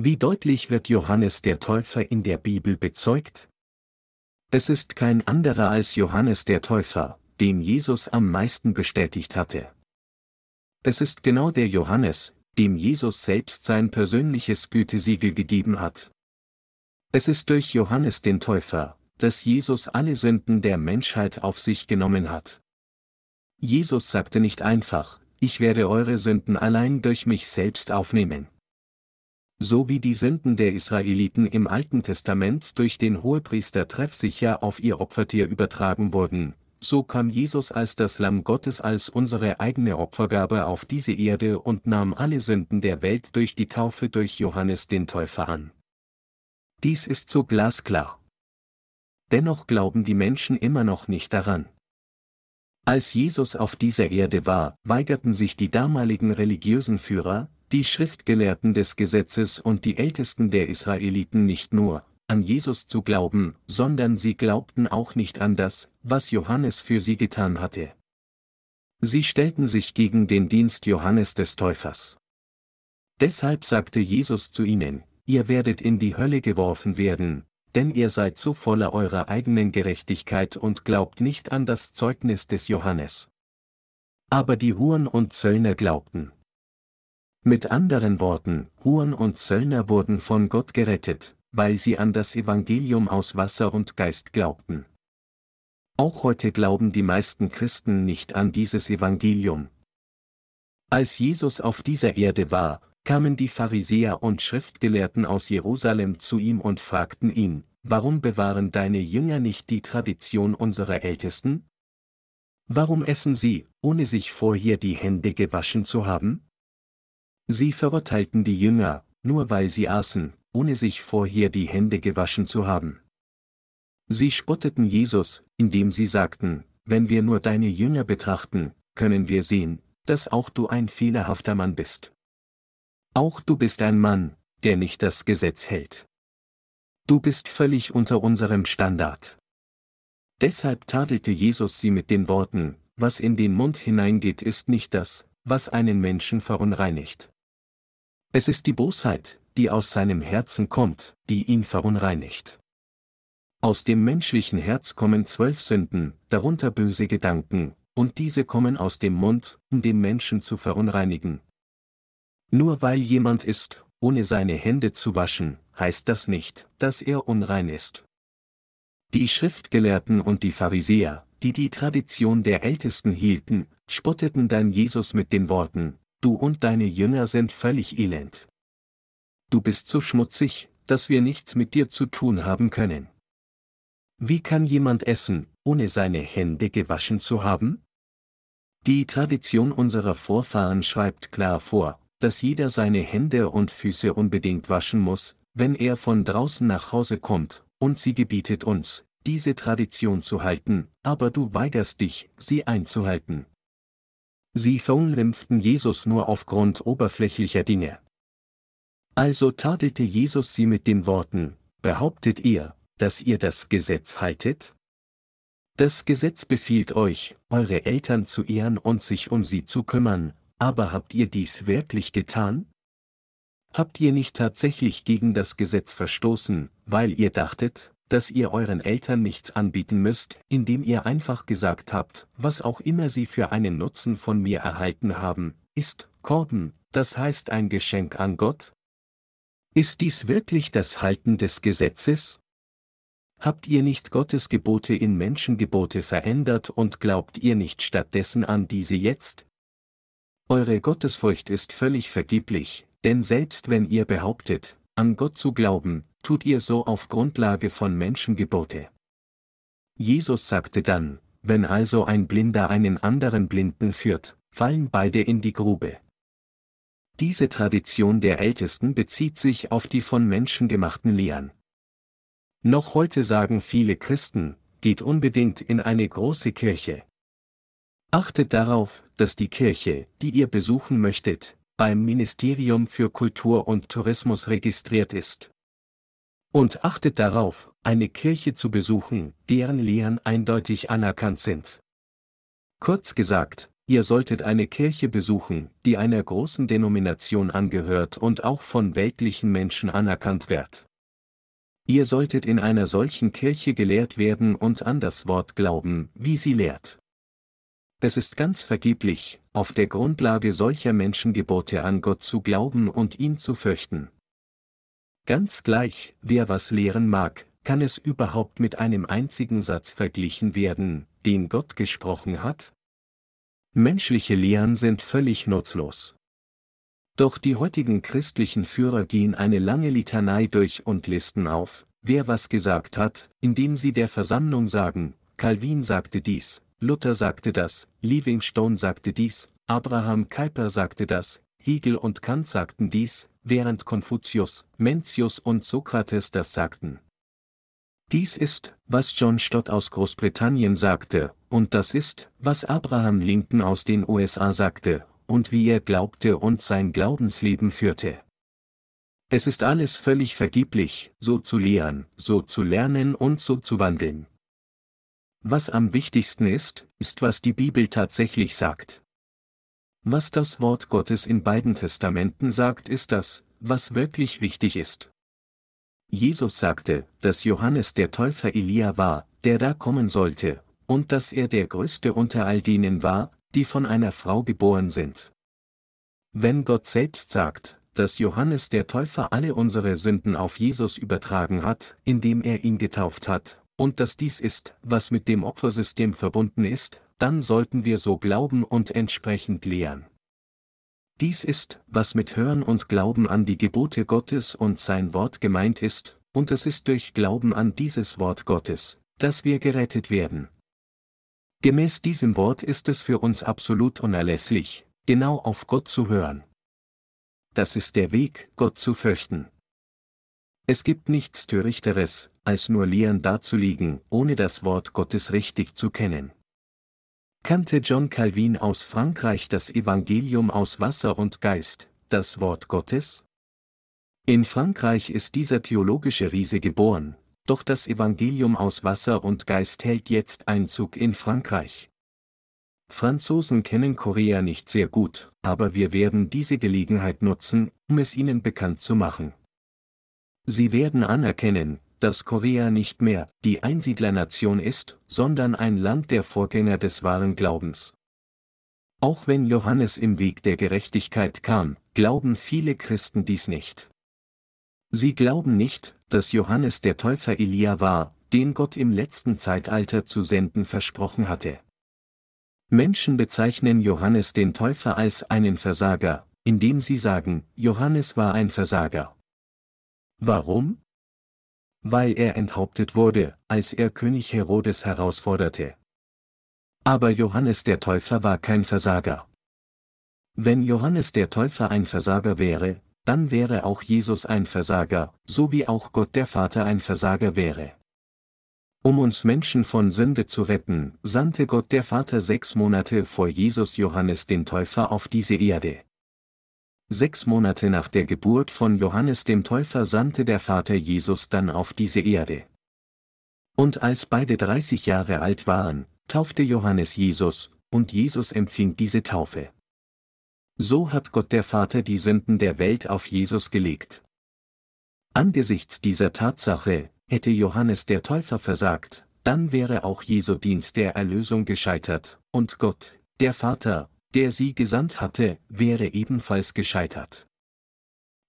Wie deutlich wird Johannes der Täufer in der Bibel bezeugt? Es ist kein anderer als Johannes der Täufer, den Jesus am meisten bestätigt hatte. Es ist genau der Johannes, dem Jesus selbst sein persönliches Gütesiegel gegeben hat. Es ist durch Johannes den Täufer, dass Jesus alle Sünden der Menschheit auf sich genommen hat. Jesus sagte nicht einfach, ich werde eure Sünden allein durch mich selbst aufnehmen. So wie die Sünden der Israeliten im Alten Testament durch den Hohepriester treffsicher auf ihr Opfertier übertragen wurden, so kam Jesus als das Lamm Gottes als unsere eigene Opfergabe auf diese Erde und nahm alle Sünden der Welt durch die Taufe durch Johannes den Täufer an. Dies ist so glasklar dennoch glauben die Menschen immer noch nicht daran. Als Jesus auf dieser Erde war, weigerten sich die damaligen religiösen Führer, die Schriftgelehrten des Gesetzes und die Ältesten der Israeliten nicht nur, an Jesus zu glauben, sondern sie glaubten auch nicht an das, was Johannes für sie getan hatte. Sie stellten sich gegen den Dienst Johannes des Täufers. Deshalb sagte Jesus zu ihnen, ihr werdet in die Hölle geworfen werden, denn ihr seid so voller eurer eigenen Gerechtigkeit und glaubt nicht an das Zeugnis des Johannes. Aber die Huren und Zöllner glaubten. Mit anderen Worten, Huren und Zöllner wurden von Gott gerettet, weil sie an das Evangelium aus Wasser und Geist glaubten. Auch heute glauben die meisten Christen nicht an dieses Evangelium. Als Jesus auf dieser Erde war, kamen die Pharisäer und Schriftgelehrten aus Jerusalem zu ihm und fragten ihn, warum bewahren deine Jünger nicht die Tradition unserer Ältesten? Warum essen sie, ohne sich vorher die Hände gewaschen zu haben? Sie verurteilten die Jünger, nur weil sie aßen, ohne sich vorher die Hände gewaschen zu haben. Sie spotteten Jesus, indem sie sagten, wenn wir nur deine Jünger betrachten, können wir sehen, dass auch du ein fehlerhafter Mann bist. Auch du bist ein Mann, der nicht das Gesetz hält. Du bist völlig unter unserem Standard. Deshalb tadelte Jesus sie mit den Worten, was in den Mund hineingeht ist nicht das, was einen Menschen verunreinigt. Es ist die Bosheit, die aus seinem Herzen kommt, die ihn verunreinigt. Aus dem menschlichen Herz kommen zwölf Sünden, darunter böse Gedanken, und diese kommen aus dem Mund, um den Menschen zu verunreinigen, nur weil jemand ist, ohne seine Hände zu waschen, heißt das nicht, dass er unrein ist. Die Schriftgelehrten und die Pharisäer, die die Tradition der Ältesten hielten, spotteten dann Jesus mit den Worten, Du und deine Jünger sind völlig elend. Du bist so schmutzig, dass wir nichts mit dir zu tun haben können. Wie kann jemand essen, ohne seine Hände gewaschen zu haben? Die Tradition unserer Vorfahren schreibt klar vor, dass jeder seine Hände und Füße unbedingt waschen muss, wenn er von draußen nach Hause kommt, und sie gebietet uns, diese Tradition zu halten, aber du weigerst dich, sie einzuhalten. Sie verunglimpften Jesus nur aufgrund oberflächlicher Dinge. Also tadelte Jesus sie mit den Worten, behauptet ihr, dass ihr das Gesetz haltet? Das Gesetz befiehlt euch, eure Eltern zu ehren und sich um sie zu kümmern, aber habt ihr dies wirklich getan? Habt ihr nicht tatsächlich gegen das Gesetz verstoßen, weil ihr dachtet, dass ihr euren Eltern nichts anbieten müsst, indem ihr einfach gesagt habt, was auch immer sie für einen Nutzen von mir erhalten haben, ist Korben, das heißt ein Geschenk an Gott? Ist dies wirklich das Halten des Gesetzes? Habt ihr nicht Gottes Gebote in Menschengebote verändert und glaubt ihr nicht stattdessen an diese jetzt? Eure Gottesfurcht ist völlig vergeblich, denn selbst wenn ihr behauptet, an Gott zu glauben, tut ihr so auf Grundlage von Menschengebote. Jesus sagte dann, wenn also ein Blinder einen anderen Blinden führt, fallen beide in die Grube. Diese Tradition der Ältesten bezieht sich auf die von Menschen gemachten Lehren. Noch heute sagen viele Christen, geht unbedingt in eine große Kirche. Achtet darauf, dass die Kirche, die ihr besuchen möchtet, beim Ministerium für Kultur und Tourismus registriert ist. Und achtet darauf, eine Kirche zu besuchen, deren Lehren eindeutig anerkannt sind. Kurz gesagt, ihr solltet eine Kirche besuchen, die einer großen Denomination angehört und auch von weltlichen Menschen anerkannt wird. Ihr solltet in einer solchen Kirche gelehrt werden und an das Wort glauben, wie sie lehrt. Es ist ganz vergeblich, auf der Grundlage solcher Menschengebote an Gott zu glauben und ihn zu fürchten. Ganz gleich, wer was lehren mag, kann es überhaupt mit einem einzigen Satz verglichen werden, den Gott gesprochen hat? Menschliche Lehren sind völlig nutzlos. Doch die heutigen christlichen Führer gehen eine lange Litanei durch und listen auf, wer was gesagt hat, indem sie der Versammlung sagen, Calvin sagte dies, Luther sagte das, Livingstone sagte dies, Abraham Kuyper sagte das, Hegel und Kant sagten dies, während Konfuzius, Mencius und Sokrates das sagten. Dies ist, was John Stott aus Großbritannien sagte, und das ist, was Abraham Lincoln aus den USA sagte, und wie er glaubte und sein Glaubensleben führte. Es ist alles völlig vergeblich, so zu lehren, so zu lernen und so zu wandeln. Was am wichtigsten ist, ist, was die Bibel tatsächlich sagt. Was das Wort Gottes in beiden Testamenten sagt, ist das, was wirklich wichtig ist. Jesus sagte, dass Johannes der Täufer Elia war, der da kommen sollte, und dass er der größte unter all denen war, die von einer Frau geboren sind. Wenn Gott selbst sagt, dass Johannes der Täufer alle unsere Sünden auf Jesus übertragen hat, indem er ihn getauft hat, und dass dies ist, was mit dem Opfersystem verbunden ist, dann sollten wir so glauben und entsprechend lehren. Dies ist, was mit Hören und Glauben an die Gebote Gottes und sein Wort gemeint ist, und es ist durch Glauben an dieses Wort Gottes, dass wir gerettet werden. Gemäß diesem Wort ist es für uns absolut unerlässlich, genau auf Gott zu hören. Das ist der Weg, Gott zu fürchten. Es gibt nichts Törichteres, als nur Lehren dazuliegen, ohne das Wort Gottes richtig zu kennen. Kannte John Calvin aus Frankreich das Evangelium aus Wasser und Geist, das Wort Gottes? In Frankreich ist dieser theologische Riese geboren, doch das Evangelium aus Wasser und Geist hält jetzt Einzug in Frankreich. Franzosen kennen Korea nicht sehr gut, aber wir werden diese Gelegenheit nutzen, um es ihnen bekannt zu machen. Sie werden anerkennen, dass Korea nicht mehr die Einsiedlernation ist, sondern ein Land der Vorgänger des wahren Glaubens. Auch wenn Johannes im Weg der Gerechtigkeit kam, glauben viele Christen dies nicht. Sie glauben nicht, dass Johannes der Täufer Elia war, den Gott im letzten Zeitalter zu senden versprochen hatte. Menschen bezeichnen Johannes den Täufer als einen Versager, indem sie sagen, Johannes war ein Versager. Warum? Weil er enthauptet wurde, als er König Herodes herausforderte. Aber Johannes der Täufer war kein Versager. Wenn Johannes der Täufer ein Versager wäre, dann wäre auch Jesus ein Versager, so wie auch Gott der Vater ein Versager wäre. Um uns Menschen von Sünde zu retten, sandte Gott der Vater sechs Monate vor Jesus Johannes den Täufer auf diese Erde. Sechs Monate nach der Geburt von Johannes dem Täufer sandte der Vater Jesus dann auf diese Erde. Und als beide 30 Jahre alt waren, taufte Johannes Jesus, und Jesus empfing diese Taufe. So hat Gott der Vater die Sünden der Welt auf Jesus gelegt. Angesichts dieser Tatsache, hätte Johannes der Täufer versagt, dann wäre auch Jesu Dienst der Erlösung gescheitert, und Gott, der Vater, der sie gesandt hatte, wäre ebenfalls gescheitert.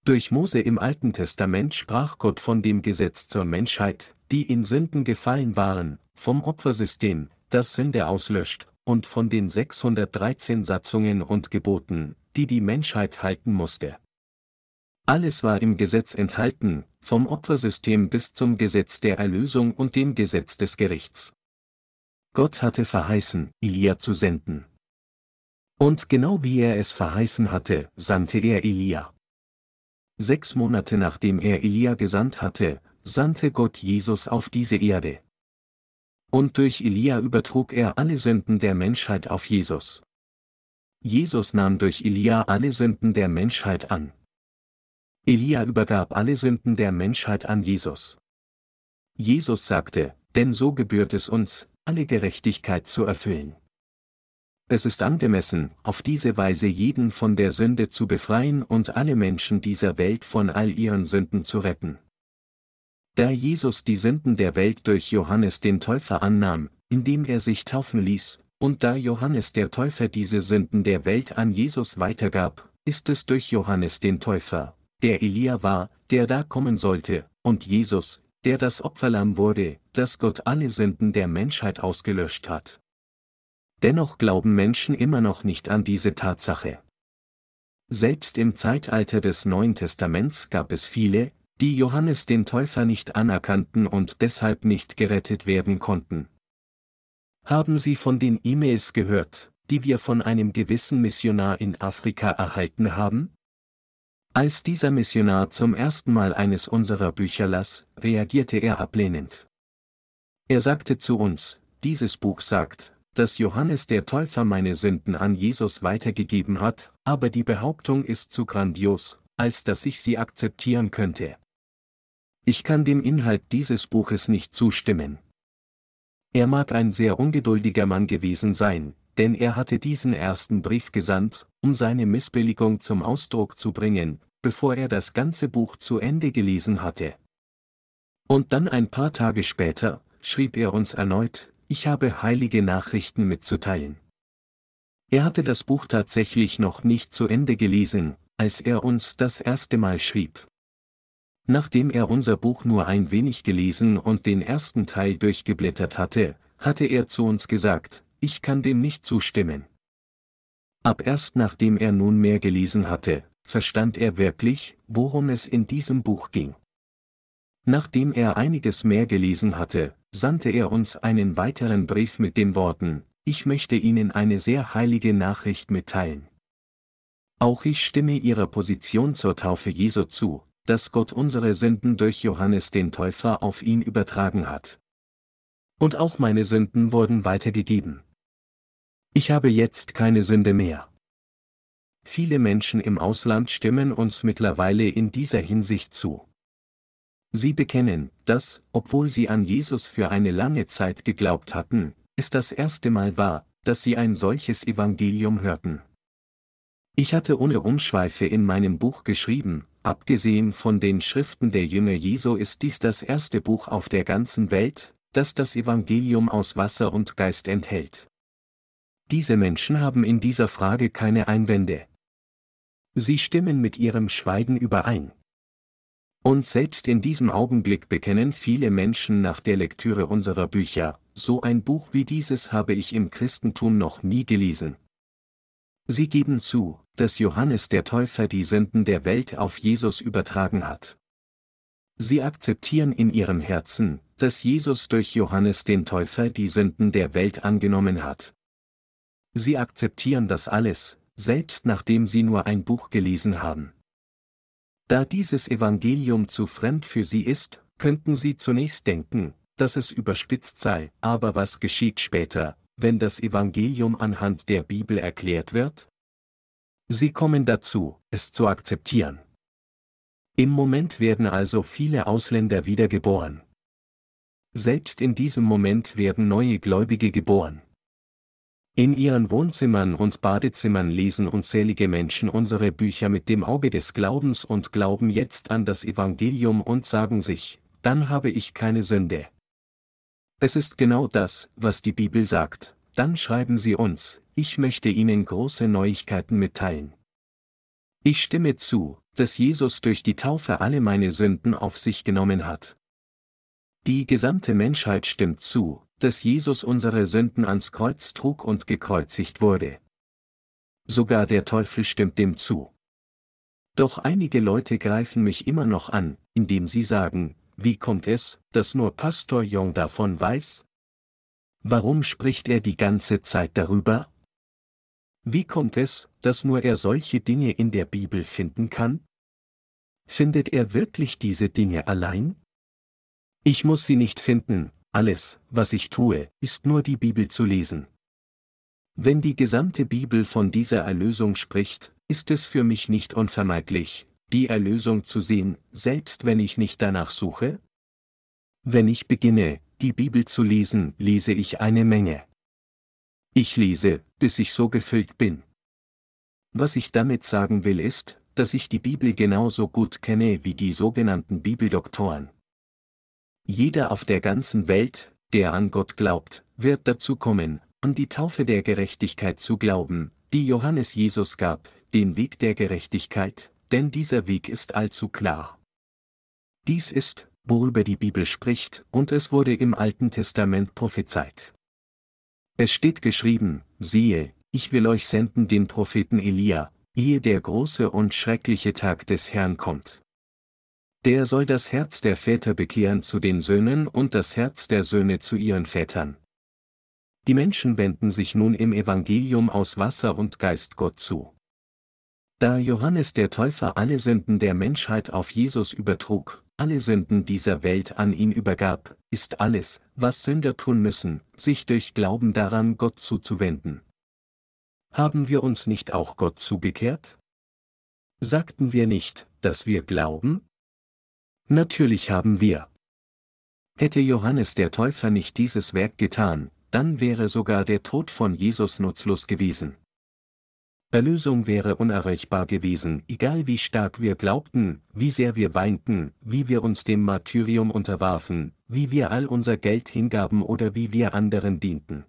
Durch Mose im Alten Testament sprach Gott von dem Gesetz zur Menschheit, die in Sünden gefallen waren, vom Opfersystem, das Sünde auslöscht, und von den 613 Satzungen und Geboten, die die Menschheit halten musste. Alles war im Gesetz enthalten, vom Opfersystem bis zum Gesetz der Erlösung und dem Gesetz des Gerichts. Gott hatte verheißen, Elia zu senden. Und genau wie er es verheißen hatte, sandte er Elia. Sechs Monate nachdem er Elia gesandt hatte, sandte Gott Jesus auf diese Erde. Und durch Elia übertrug er alle Sünden der Menschheit auf Jesus. Jesus nahm durch Elia alle Sünden der Menschheit an. Elia übergab alle Sünden der Menschheit an Jesus. Jesus sagte, denn so gebührt es uns, alle Gerechtigkeit zu erfüllen. Es ist angemessen, auf diese Weise jeden von der Sünde zu befreien und alle Menschen dieser Welt von all ihren Sünden zu retten. Da Jesus die Sünden der Welt durch Johannes den Täufer annahm, indem er sich taufen ließ, und da Johannes der Täufer diese Sünden der Welt an Jesus weitergab, ist es durch Johannes den Täufer, der Elia war, der da kommen sollte, und Jesus, der das Opferlamm wurde, dass Gott alle Sünden der Menschheit ausgelöscht hat. Dennoch glauben Menschen immer noch nicht an diese Tatsache. Selbst im Zeitalter des Neuen Testaments gab es viele, die Johannes den Täufer nicht anerkannten und deshalb nicht gerettet werden konnten. Haben Sie von den E-Mails gehört, die wir von einem gewissen Missionar in Afrika erhalten haben? Als dieser Missionar zum ersten Mal eines unserer Bücher las, reagierte er ablehnend. Er sagte zu uns, dieses Buch sagt, dass Johannes der Täufer meine Sünden an Jesus weitergegeben hat, aber die Behauptung ist zu grandios, als dass ich sie akzeptieren könnte. Ich kann dem Inhalt dieses Buches nicht zustimmen. Er mag ein sehr ungeduldiger Mann gewesen sein, denn er hatte diesen ersten Brief gesandt, um seine Missbilligung zum Ausdruck zu bringen, bevor er das ganze Buch zu Ende gelesen hatte. Und dann ein paar Tage später, schrieb er uns erneut, ich habe heilige Nachrichten mitzuteilen. Er hatte das Buch tatsächlich noch nicht zu Ende gelesen, als er uns das erste Mal schrieb. Nachdem er unser Buch nur ein wenig gelesen und den ersten Teil durchgeblättert hatte, hatte er zu uns gesagt, ich kann dem nicht zustimmen. Ab erst nachdem er nun mehr gelesen hatte, verstand er wirklich, worum es in diesem Buch ging. Nachdem er einiges mehr gelesen hatte, sandte er uns einen weiteren Brief mit den Worten, ich möchte Ihnen eine sehr heilige Nachricht mitteilen. Auch ich stimme Ihrer Position zur Taufe Jesu zu, dass Gott unsere Sünden durch Johannes den Täufer auf ihn übertragen hat. Und auch meine Sünden wurden weitergegeben. Ich habe jetzt keine Sünde mehr. Viele Menschen im Ausland stimmen uns mittlerweile in dieser Hinsicht zu. Sie bekennen, dass, obwohl sie an Jesus für eine lange Zeit geglaubt hatten, es das erste Mal war, dass sie ein solches Evangelium hörten. Ich hatte ohne Umschweife in meinem Buch geschrieben, abgesehen von den Schriften der Jünger Jesu ist dies das erste Buch auf der ganzen Welt, das das Evangelium aus Wasser und Geist enthält. Diese Menschen haben in dieser Frage keine Einwände. Sie stimmen mit ihrem Schweigen überein. Und selbst in diesem Augenblick bekennen viele Menschen nach der Lektüre unserer Bücher, so ein Buch wie dieses habe ich im Christentum noch nie gelesen. Sie geben zu, dass Johannes der Täufer die Sünden der Welt auf Jesus übertragen hat. Sie akzeptieren in ihrem Herzen, dass Jesus durch Johannes den Täufer die Sünden der Welt angenommen hat. Sie akzeptieren das alles, selbst nachdem sie nur ein Buch gelesen haben. Da dieses Evangelium zu fremd für sie ist, könnten sie zunächst denken, dass es überspitzt sei, aber was geschieht später, wenn das Evangelium anhand der Bibel erklärt wird? Sie kommen dazu, es zu akzeptieren. Im Moment werden also viele Ausländer wiedergeboren. Selbst in diesem Moment werden neue Gläubige geboren. In ihren Wohnzimmern und Badezimmern lesen unzählige Menschen unsere Bücher mit dem Auge des Glaubens und glauben jetzt an das Evangelium und sagen sich, dann habe ich keine Sünde. Es ist genau das, was die Bibel sagt, dann schreiben sie uns, ich möchte Ihnen große Neuigkeiten mitteilen. Ich stimme zu, dass Jesus durch die Taufe alle meine Sünden auf sich genommen hat. Die gesamte Menschheit stimmt zu, dass Jesus unsere Sünden ans Kreuz trug und gekreuzigt wurde. Sogar der Teufel stimmt dem zu. Doch einige Leute greifen mich immer noch an, indem sie sagen, wie kommt es, dass nur Pastor Jong davon weiß? Warum spricht er die ganze Zeit darüber? Wie kommt es, dass nur er solche Dinge in der Bibel finden kann? Findet er wirklich diese Dinge allein? Ich muss sie nicht finden, alles, was ich tue, ist nur die Bibel zu lesen. Wenn die gesamte Bibel von dieser Erlösung spricht, ist es für mich nicht unvermeidlich, die Erlösung zu sehen, selbst wenn ich nicht danach suche? Wenn ich beginne, die Bibel zu lesen, lese ich eine Menge. Ich lese, bis ich so gefüllt bin. Was ich damit sagen will ist, dass ich die Bibel genauso gut kenne wie die sogenannten Bibeldoktoren. Jeder auf der ganzen Welt, der an Gott glaubt, wird dazu kommen, an die Taufe der Gerechtigkeit zu glauben, die Johannes Jesus gab, den Weg der Gerechtigkeit, denn dieser Weg ist allzu klar. Dies ist, worüber die Bibel spricht, und es wurde im Alten Testament prophezeit. Es steht geschrieben, siehe, ich will euch senden den Propheten Elia, ehe der große und schreckliche Tag des Herrn kommt. Der soll das Herz der Väter bekehren zu den Söhnen und das Herz der Söhne zu ihren Vätern. Die Menschen wenden sich nun im Evangelium aus Wasser und Geist Gott zu. Da Johannes der Täufer alle Sünden der Menschheit auf Jesus übertrug, alle Sünden dieser Welt an ihn übergab, ist alles, was Sünder tun müssen, sich durch Glauben daran Gott zuzuwenden. Haben wir uns nicht auch Gott zugekehrt? Sagten wir nicht, dass wir glauben? Natürlich haben wir. Hätte Johannes der Täufer nicht dieses Werk getan, dann wäre sogar der Tod von Jesus nutzlos gewesen. Erlösung wäre unerreichbar gewesen, egal wie stark wir glaubten, wie sehr wir weinten, wie wir uns dem Martyrium unterwarfen, wie wir all unser Geld hingaben oder wie wir anderen dienten.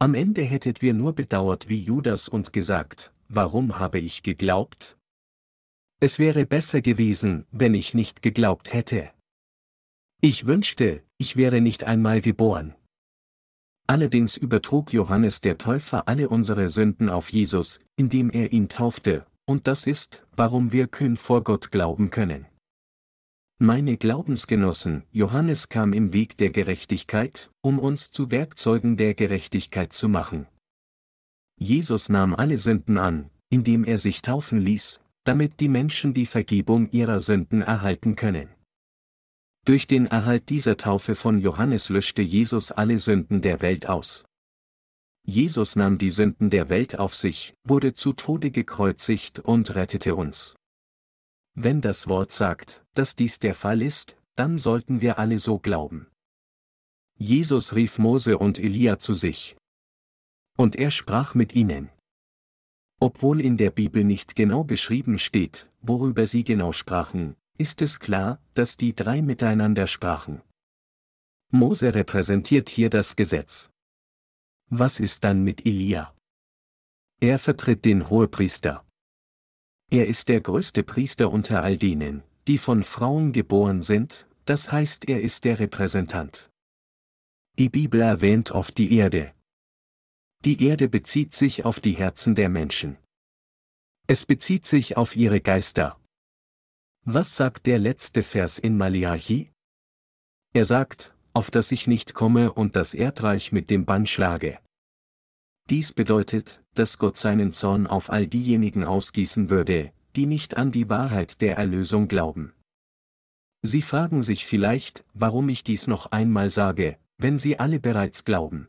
Am Ende hättet wir nur bedauert wie Judas und gesagt, warum habe ich geglaubt? Es wäre besser gewesen, wenn ich nicht geglaubt hätte. Ich wünschte, ich wäre nicht einmal geboren. Allerdings übertrug Johannes der Täufer alle unsere Sünden auf Jesus, indem er ihn taufte, und das ist, warum wir kühn vor Gott glauben können. Meine Glaubensgenossen, Johannes kam im Weg der Gerechtigkeit, um uns zu Werkzeugen der Gerechtigkeit zu machen. Jesus nahm alle Sünden an, indem er sich taufen ließ, damit die Menschen die Vergebung ihrer Sünden erhalten können. Durch den Erhalt dieser Taufe von Johannes löschte Jesus alle Sünden der Welt aus. Jesus nahm die Sünden der Welt auf sich, wurde zu Tode gekreuzigt und rettete uns. Wenn das Wort sagt, dass dies der Fall ist, dann sollten wir alle so glauben. Jesus rief Mose und Elia zu sich. Und er sprach mit ihnen. Obwohl in der Bibel nicht genau beschrieben steht, worüber sie genau sprachen, ist es klar, dass die drei miteinander sprachen. Mose repräsentiert hier das Gesetz. Was ist dann mit Elia? Er vertritt den Hohepriester. Er ist der größte Priester unter all denen, die von Frauen geboren sind, das heißt er ist der Repräsentant. Die Bibel erwähnt oft die Erde. Die Erde bezieht sich auf die Herzen der Menschen. Es bezieht sich auf ihre Geister. Was sagt der letzte Vers in Malachi? Er sagt, auf dass ich nicht komme und das Erdreich mit dem Bann schlage. Dies bedeutet, dass Gott seinen Zorn auf all diejenigen ausgießen würde, die nicht an die Wahrheit der Erlösung glauben. Sie fragen sich vielleicht, warum ich dies noch einmal sage, wenn sie alle bereits glauben.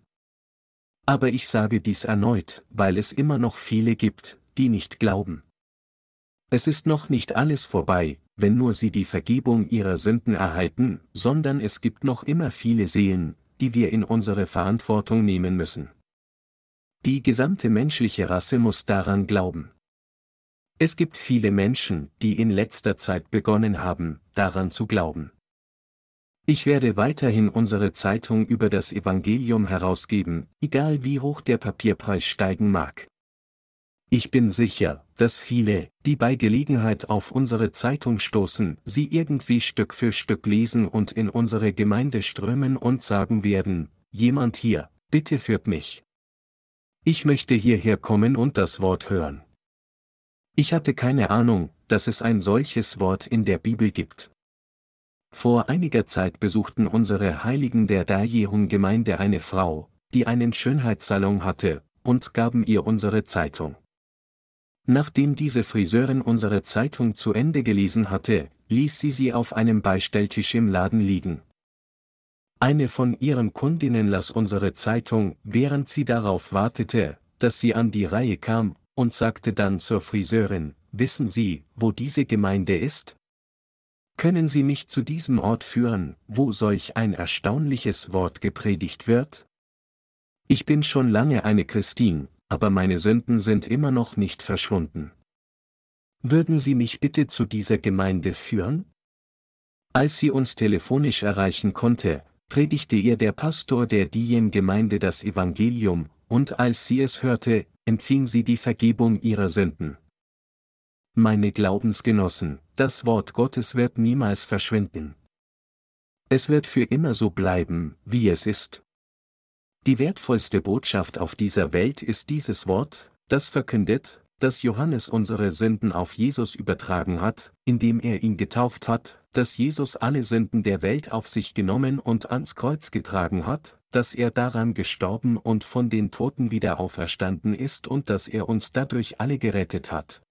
Aber ich sage dies erneut, weil es immer noch viele gibt, die nicht glauben. Es ist noch nicht alles vorbei, wenn nur sie die Vergebung ihrer Sünden erhalten, sondern es gibt noch immer viele Seelen, die wir in unsere Verantwortung nehmen müssen. Die gesamte menschliche Rasse muss daran glauben. Es gibt viele Menschen, die in letzter Zeit begonnen haben, daran zu glauben. Ich werde weiterhin unsere Zeitung über das Evangelium herausgeben, egal wie hoch der Papierpreis steigen mag. Ich bin sicher, dass viele, die bei Gelegenheit auf unsere Zeitung stoßen, sie irgendwie Stück für Stück lesen und in unsere Gemeinde strömen und sagen werden, jemand hier, bitte führt mich. Ich möchte hierher kommen und das Wort hören. Ich hatte keine Ahnung, dass es ein solches Wort in der Bibel gibt. Vor einiger Zeit besuchten unsere Heiligen der Dajehun-Gemeinde eine Frau, die einen Schönheitssalon hatte, und gaben ihr unsere Zeitung. Nachdem diese Friseurin unsere Zeitung zu Ende gelesen hatte, ließ sie sie auf einem Beistelltisch im Laden liegen. Eine von ihren Kundinnen las unsere Zeitung, während sie darauf wartete, dass sie an die Reihe kam, und sagte dann zur Friseurin, wissen Sie, wo diese Gemeinde ist? Können Sie mich zu diesem Ort führen, wo solch ein erstaunliches Wort gepredigt wird? Ich bin schon lange eine Christin, aber meine Sünden sind immer noch nicht verschwunden. Würden Sie mich bitte zu dieser Gemeinde führen? Als sie uns telefonisch erreichen konnte, predigte ihr der Pastor der Dien-Gemeinde das Evangelium, und als sie es hörte, empfing sie die Vergebung ihrer Sünden. Meine Glaubensgenossen, das Wort Gottes wird niemals verschwinden. Es wird für immer so bleiben, wie es ist. Die wertvollste Botschaft auf dieser Welt ist dieses Wort, das verkündet, dass Johannes unsere Sünden auf Jesus übertragen hat, indem er ihn getauft hat, dass Jesus alle Sünden der Welt auf sich genommen und ans Kreuz getragen hat, dass er daran gestorben und von den Toten wieder auferstanden ist und dass er uns dadurch alle gerettet hat.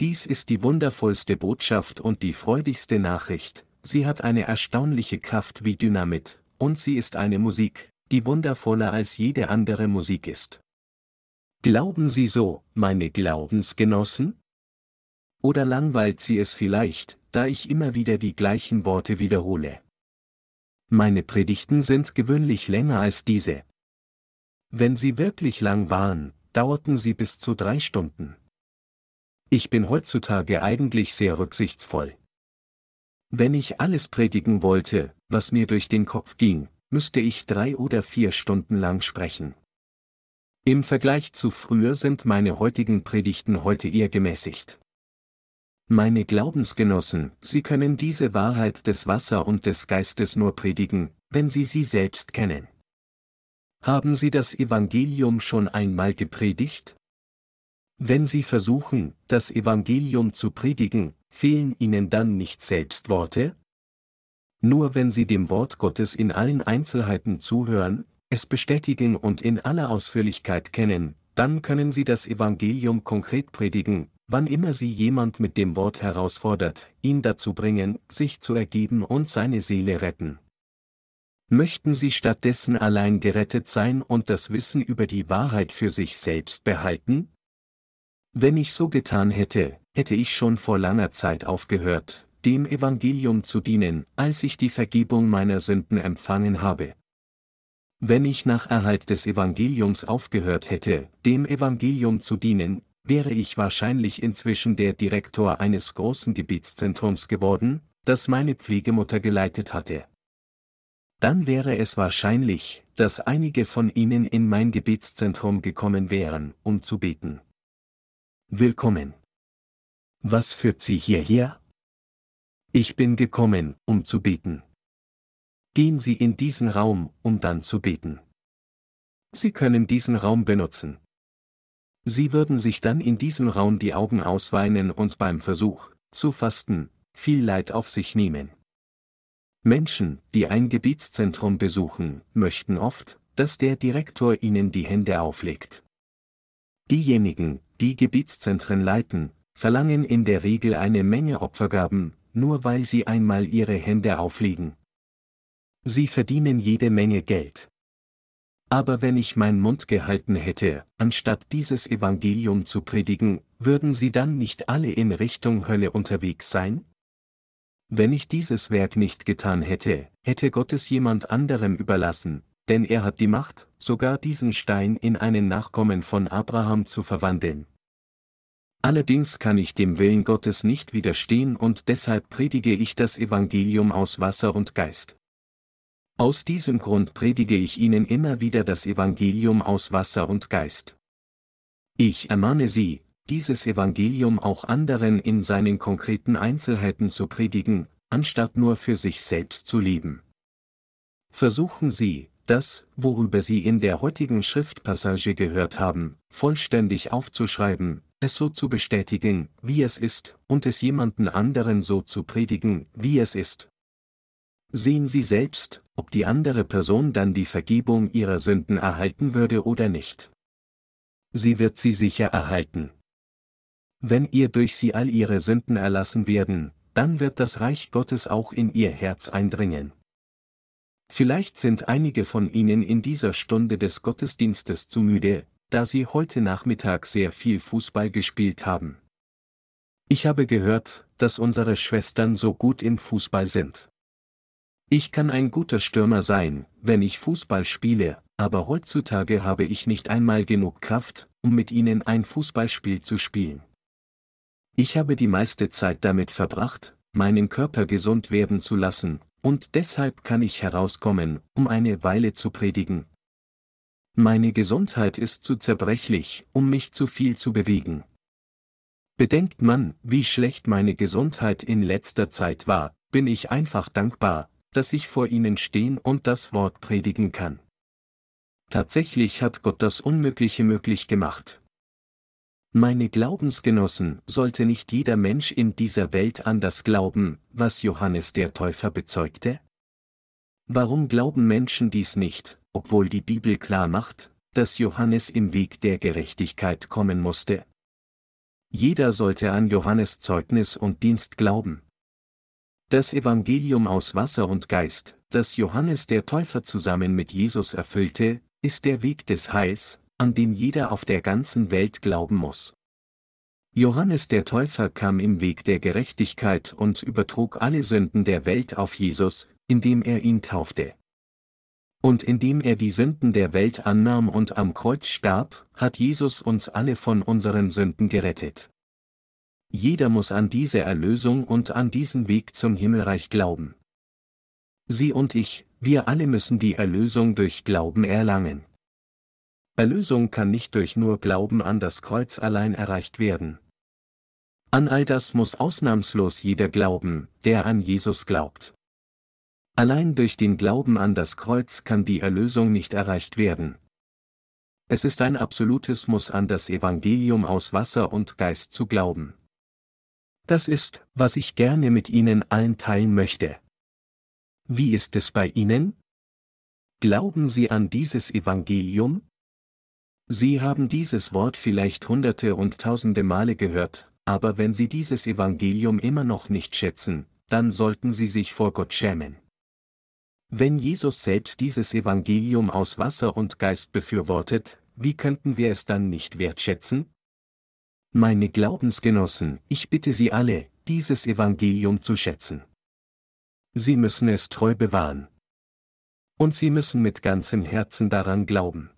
Dies ist die wundervollste Botschaft und die freudigste Nachricht, sie hat eine erstaunliche Kraft wie Dynamit, und sie ist eine Musik, die wundervoller als jede andere Musik ist. Glauben Sie so, meine Glaubensgenossen? Oder langweilt Sie es vielleicht, da ich immer wieder die gleichen Worte wiederhole? Meine Predigten sind gewöhnlich länger als diese. Wenn sie wirklich lang waren, dauerten sie bis zu drei Stunden. Ich bin heutzutage eigentlich sehr rücksichtsvoll. Wenn ich alles predigen wollte, was mir durch den Kopf ging, müsste ich drei oder vier Stunden lang sprechen. Im Vergleich zu früher sind meine heutigen Predigten heute eher gemäßigt. Meine Glaubensgenossen, Sie können diese Wahrheit des Wasser und des Geistes nur predigen, wenn Sie sie selbst kennen. Haben Sie das Evangelium schon einmal gepredigt? Wenn Sie versuchen, das Evangelium zu predigen, fehlen Ihnen dann nicht selbst Worte? Nur wenn Sie dem Wort Gottes in allen Einzelheiten zuhören, es bestätigen und in aller Ausführlichkeit kennen, dann können Sie das Evangelium konkret predigen, wann immer Sie jemand mit dem Wort herausfordert, ihn dazu bringen, sich zu ergeben und seine Seele retten. Möchten Sie stattdessen allein gerettet sein und das Wissen über die Wahrheit für sich selbst behalten? Wenn ich so getan hätte, hätte ich schon vor langer Zeit aufgehört, dem Evangelium zu dienen, als ich die Vergebung meiner Sünden empfangen habe. Wenn ich nach Erhalt des Evangeliums aufgehört hätte, dem Evangelium zu dienen, wäre ich wahrscheinlich inzwischen der Direktor eines großen Gebietszentrums geworden, das meine Pflegemutter geleitet hatte. Dann wäre es wahrscheinlich, dass einige von Ihnen in mein Gebetszentrum gekommen wären, um zu beten. Willkommen. Was führt Sie hierher? Ich bin gekommen, um zu beten. Gehen Sie in diesen Raum, um dann zu beten. Sie können diesen Raum benutzen. Sie würden sich dann in diesem Raum die Augen ausweinen und beim Versuch, zu fasten, viel Leid auf sich nehmen. Menschen, die ein Gebietszentrum besuchen, möchten oft, dass der Direktor ihnen die Hände auflegt. Diejenigen, die Gebietszentren leiten, verlangen in der Regel eine Menge Opfergaben, nur weil sie einmal ihre Hände auflegen. Sie verdienen jede Menge Geld. Aber wenn ich meinen Mund gehalten hätte, anstatt dieses Evangelium zu predigen, würden sie dann nicht alle in Richtung Hölle unterwegs sein? Wenn ich dieses Werk nicht getan hätte, hätte Gott es jemand anderem überlassen, denn er hat die Macht, sogar diesen Stein in einen Nachkommen von Abraham zu verwandeln. Allerdings kann ich dem Willen Gottes nicht widerstehen und deshalb predige ich das Evangelium aus Wasser und Geist. Aus diesem Grund predige ich Ihnen immer wieder das Evangelium aus Wasser und Geist. Ich ermahne Sie, dieses Evangelium auch anderen in seinen konkreten Einzelheiten zu predigen, anstatt nur für sich selbst zu leben. Versuchen Sie, das, worüber Sie in der heutigen Schriftpassage gehört haben, vollständig aufzuschreiben, es so zu bestätigen, wie es ist, und es jemanden anderen so zu predigen, wie es ist, Sehen Sie selbst, ob die andere Person dann die Vergebung ihrer Sünden erhalten würde oder nicht. Sie wird sie sicher erhalten. Wenn ihr durch sie all ihre Sünden erlassen werden, dann wird das Reich Gottes auch in ihr Herz eindringen. Vielleicht sind einige von Ihnen in dieser Stunde des Gottesdienstes zu müde, da Sie heute Nachmittag sehr viel Fußball gespielt haben. Ich habe gehört, dass unsere Schwestern so gut im Fußball sind. Ich kann ein guter Stürmer sein, wenn ich Fußball spiele, aber heutzutage habe ich nicht einmal genug Kraft, um mit ihnen ein Fußballspiel zu spielen. Ich habe die meiste Zeit damit verbracht, meinen Körper gesund werden zu lassen, und deshalb kann ich herauskommen, um eine Weile zu predigen. Meine Gesundheit ist zu zerbrechlich, um mich zu viel zu bewegen. Bedenkt man, wie schlecht meine Gesundheit in letzter Zeit war, bin ich einfach dankbar, dass ich vor ihnen stehen und das Wort predigen kann. Tatsächlich hat Gott das Unmögliche möglich gemacht. Meine Glaubensgenossen, sollte nicht jeder Mensch in dieser Welt an das glauben, was Johannes der Täufer bezeugte? Warum glauben Menschen dies nicht, obwohl die Bibel klar macht, dass Johannes im Weg der Gerechtigkeit kommen musste? Jeder sollte an Johannes Zeugnis und Dienst glauben. Das Evangelium aus Wasser und Geist, das Johannes der Täufer zusammen mit Jesus erfüllte, ist der Weg des Heils, an den jeder auf der ganzen Welt glauben muss. Johannes der Täufer kam im Weg der Gerechtigkeit und übertrug alle Sünden der Welt auf Jesus, indem er ihn taufte. Und indem er die Sünden der Welt annahm und am Kreuz starb, hat Jesus uns alle von unseren Sünden gerettet. Jeder muss an diese Erlösung und an diesen Weg zum Himmelreich glauben. Sie und ich, wir alle müssen die Erlösung durch Glauben erlangen. Erlösung kann nicht durch nur Glauben an das Kreuz allein erreicht werden. An all das muss ausnahmslos jeder glauben, der an Jesus glaubt. Allein durch den Glauben an das Kreuz kann die Erlösung nicht erreicht werden. Es ist ein absolutes Muss an das Evangelium aus Wasser und Geist zu glauben. Das ist, was ich gerne mit Ihnen allen teilen möchte. Wie ist es bei Ihnen? Glauben Sie an dieses Evangelium? Sie haben dieses Wort vielleicht hunderte und tausende Male gehört, aber wenn Sie dieses Evangelium immer noch nicht schätzen, dann sollten Sie sich vor Gott schämen. Wenn Jesus selbst dieses Evangelium aus Wasser und Geist befürwortet, wie könnten wir es dann nicht wertschätzen? Meine Glaubensgenossen, ich bitte Sie alle, dieses Evangelium zu schätzen. Sie müssen es treu bewahren. Und Sie müssen mit ganzem Herzen daran glauben.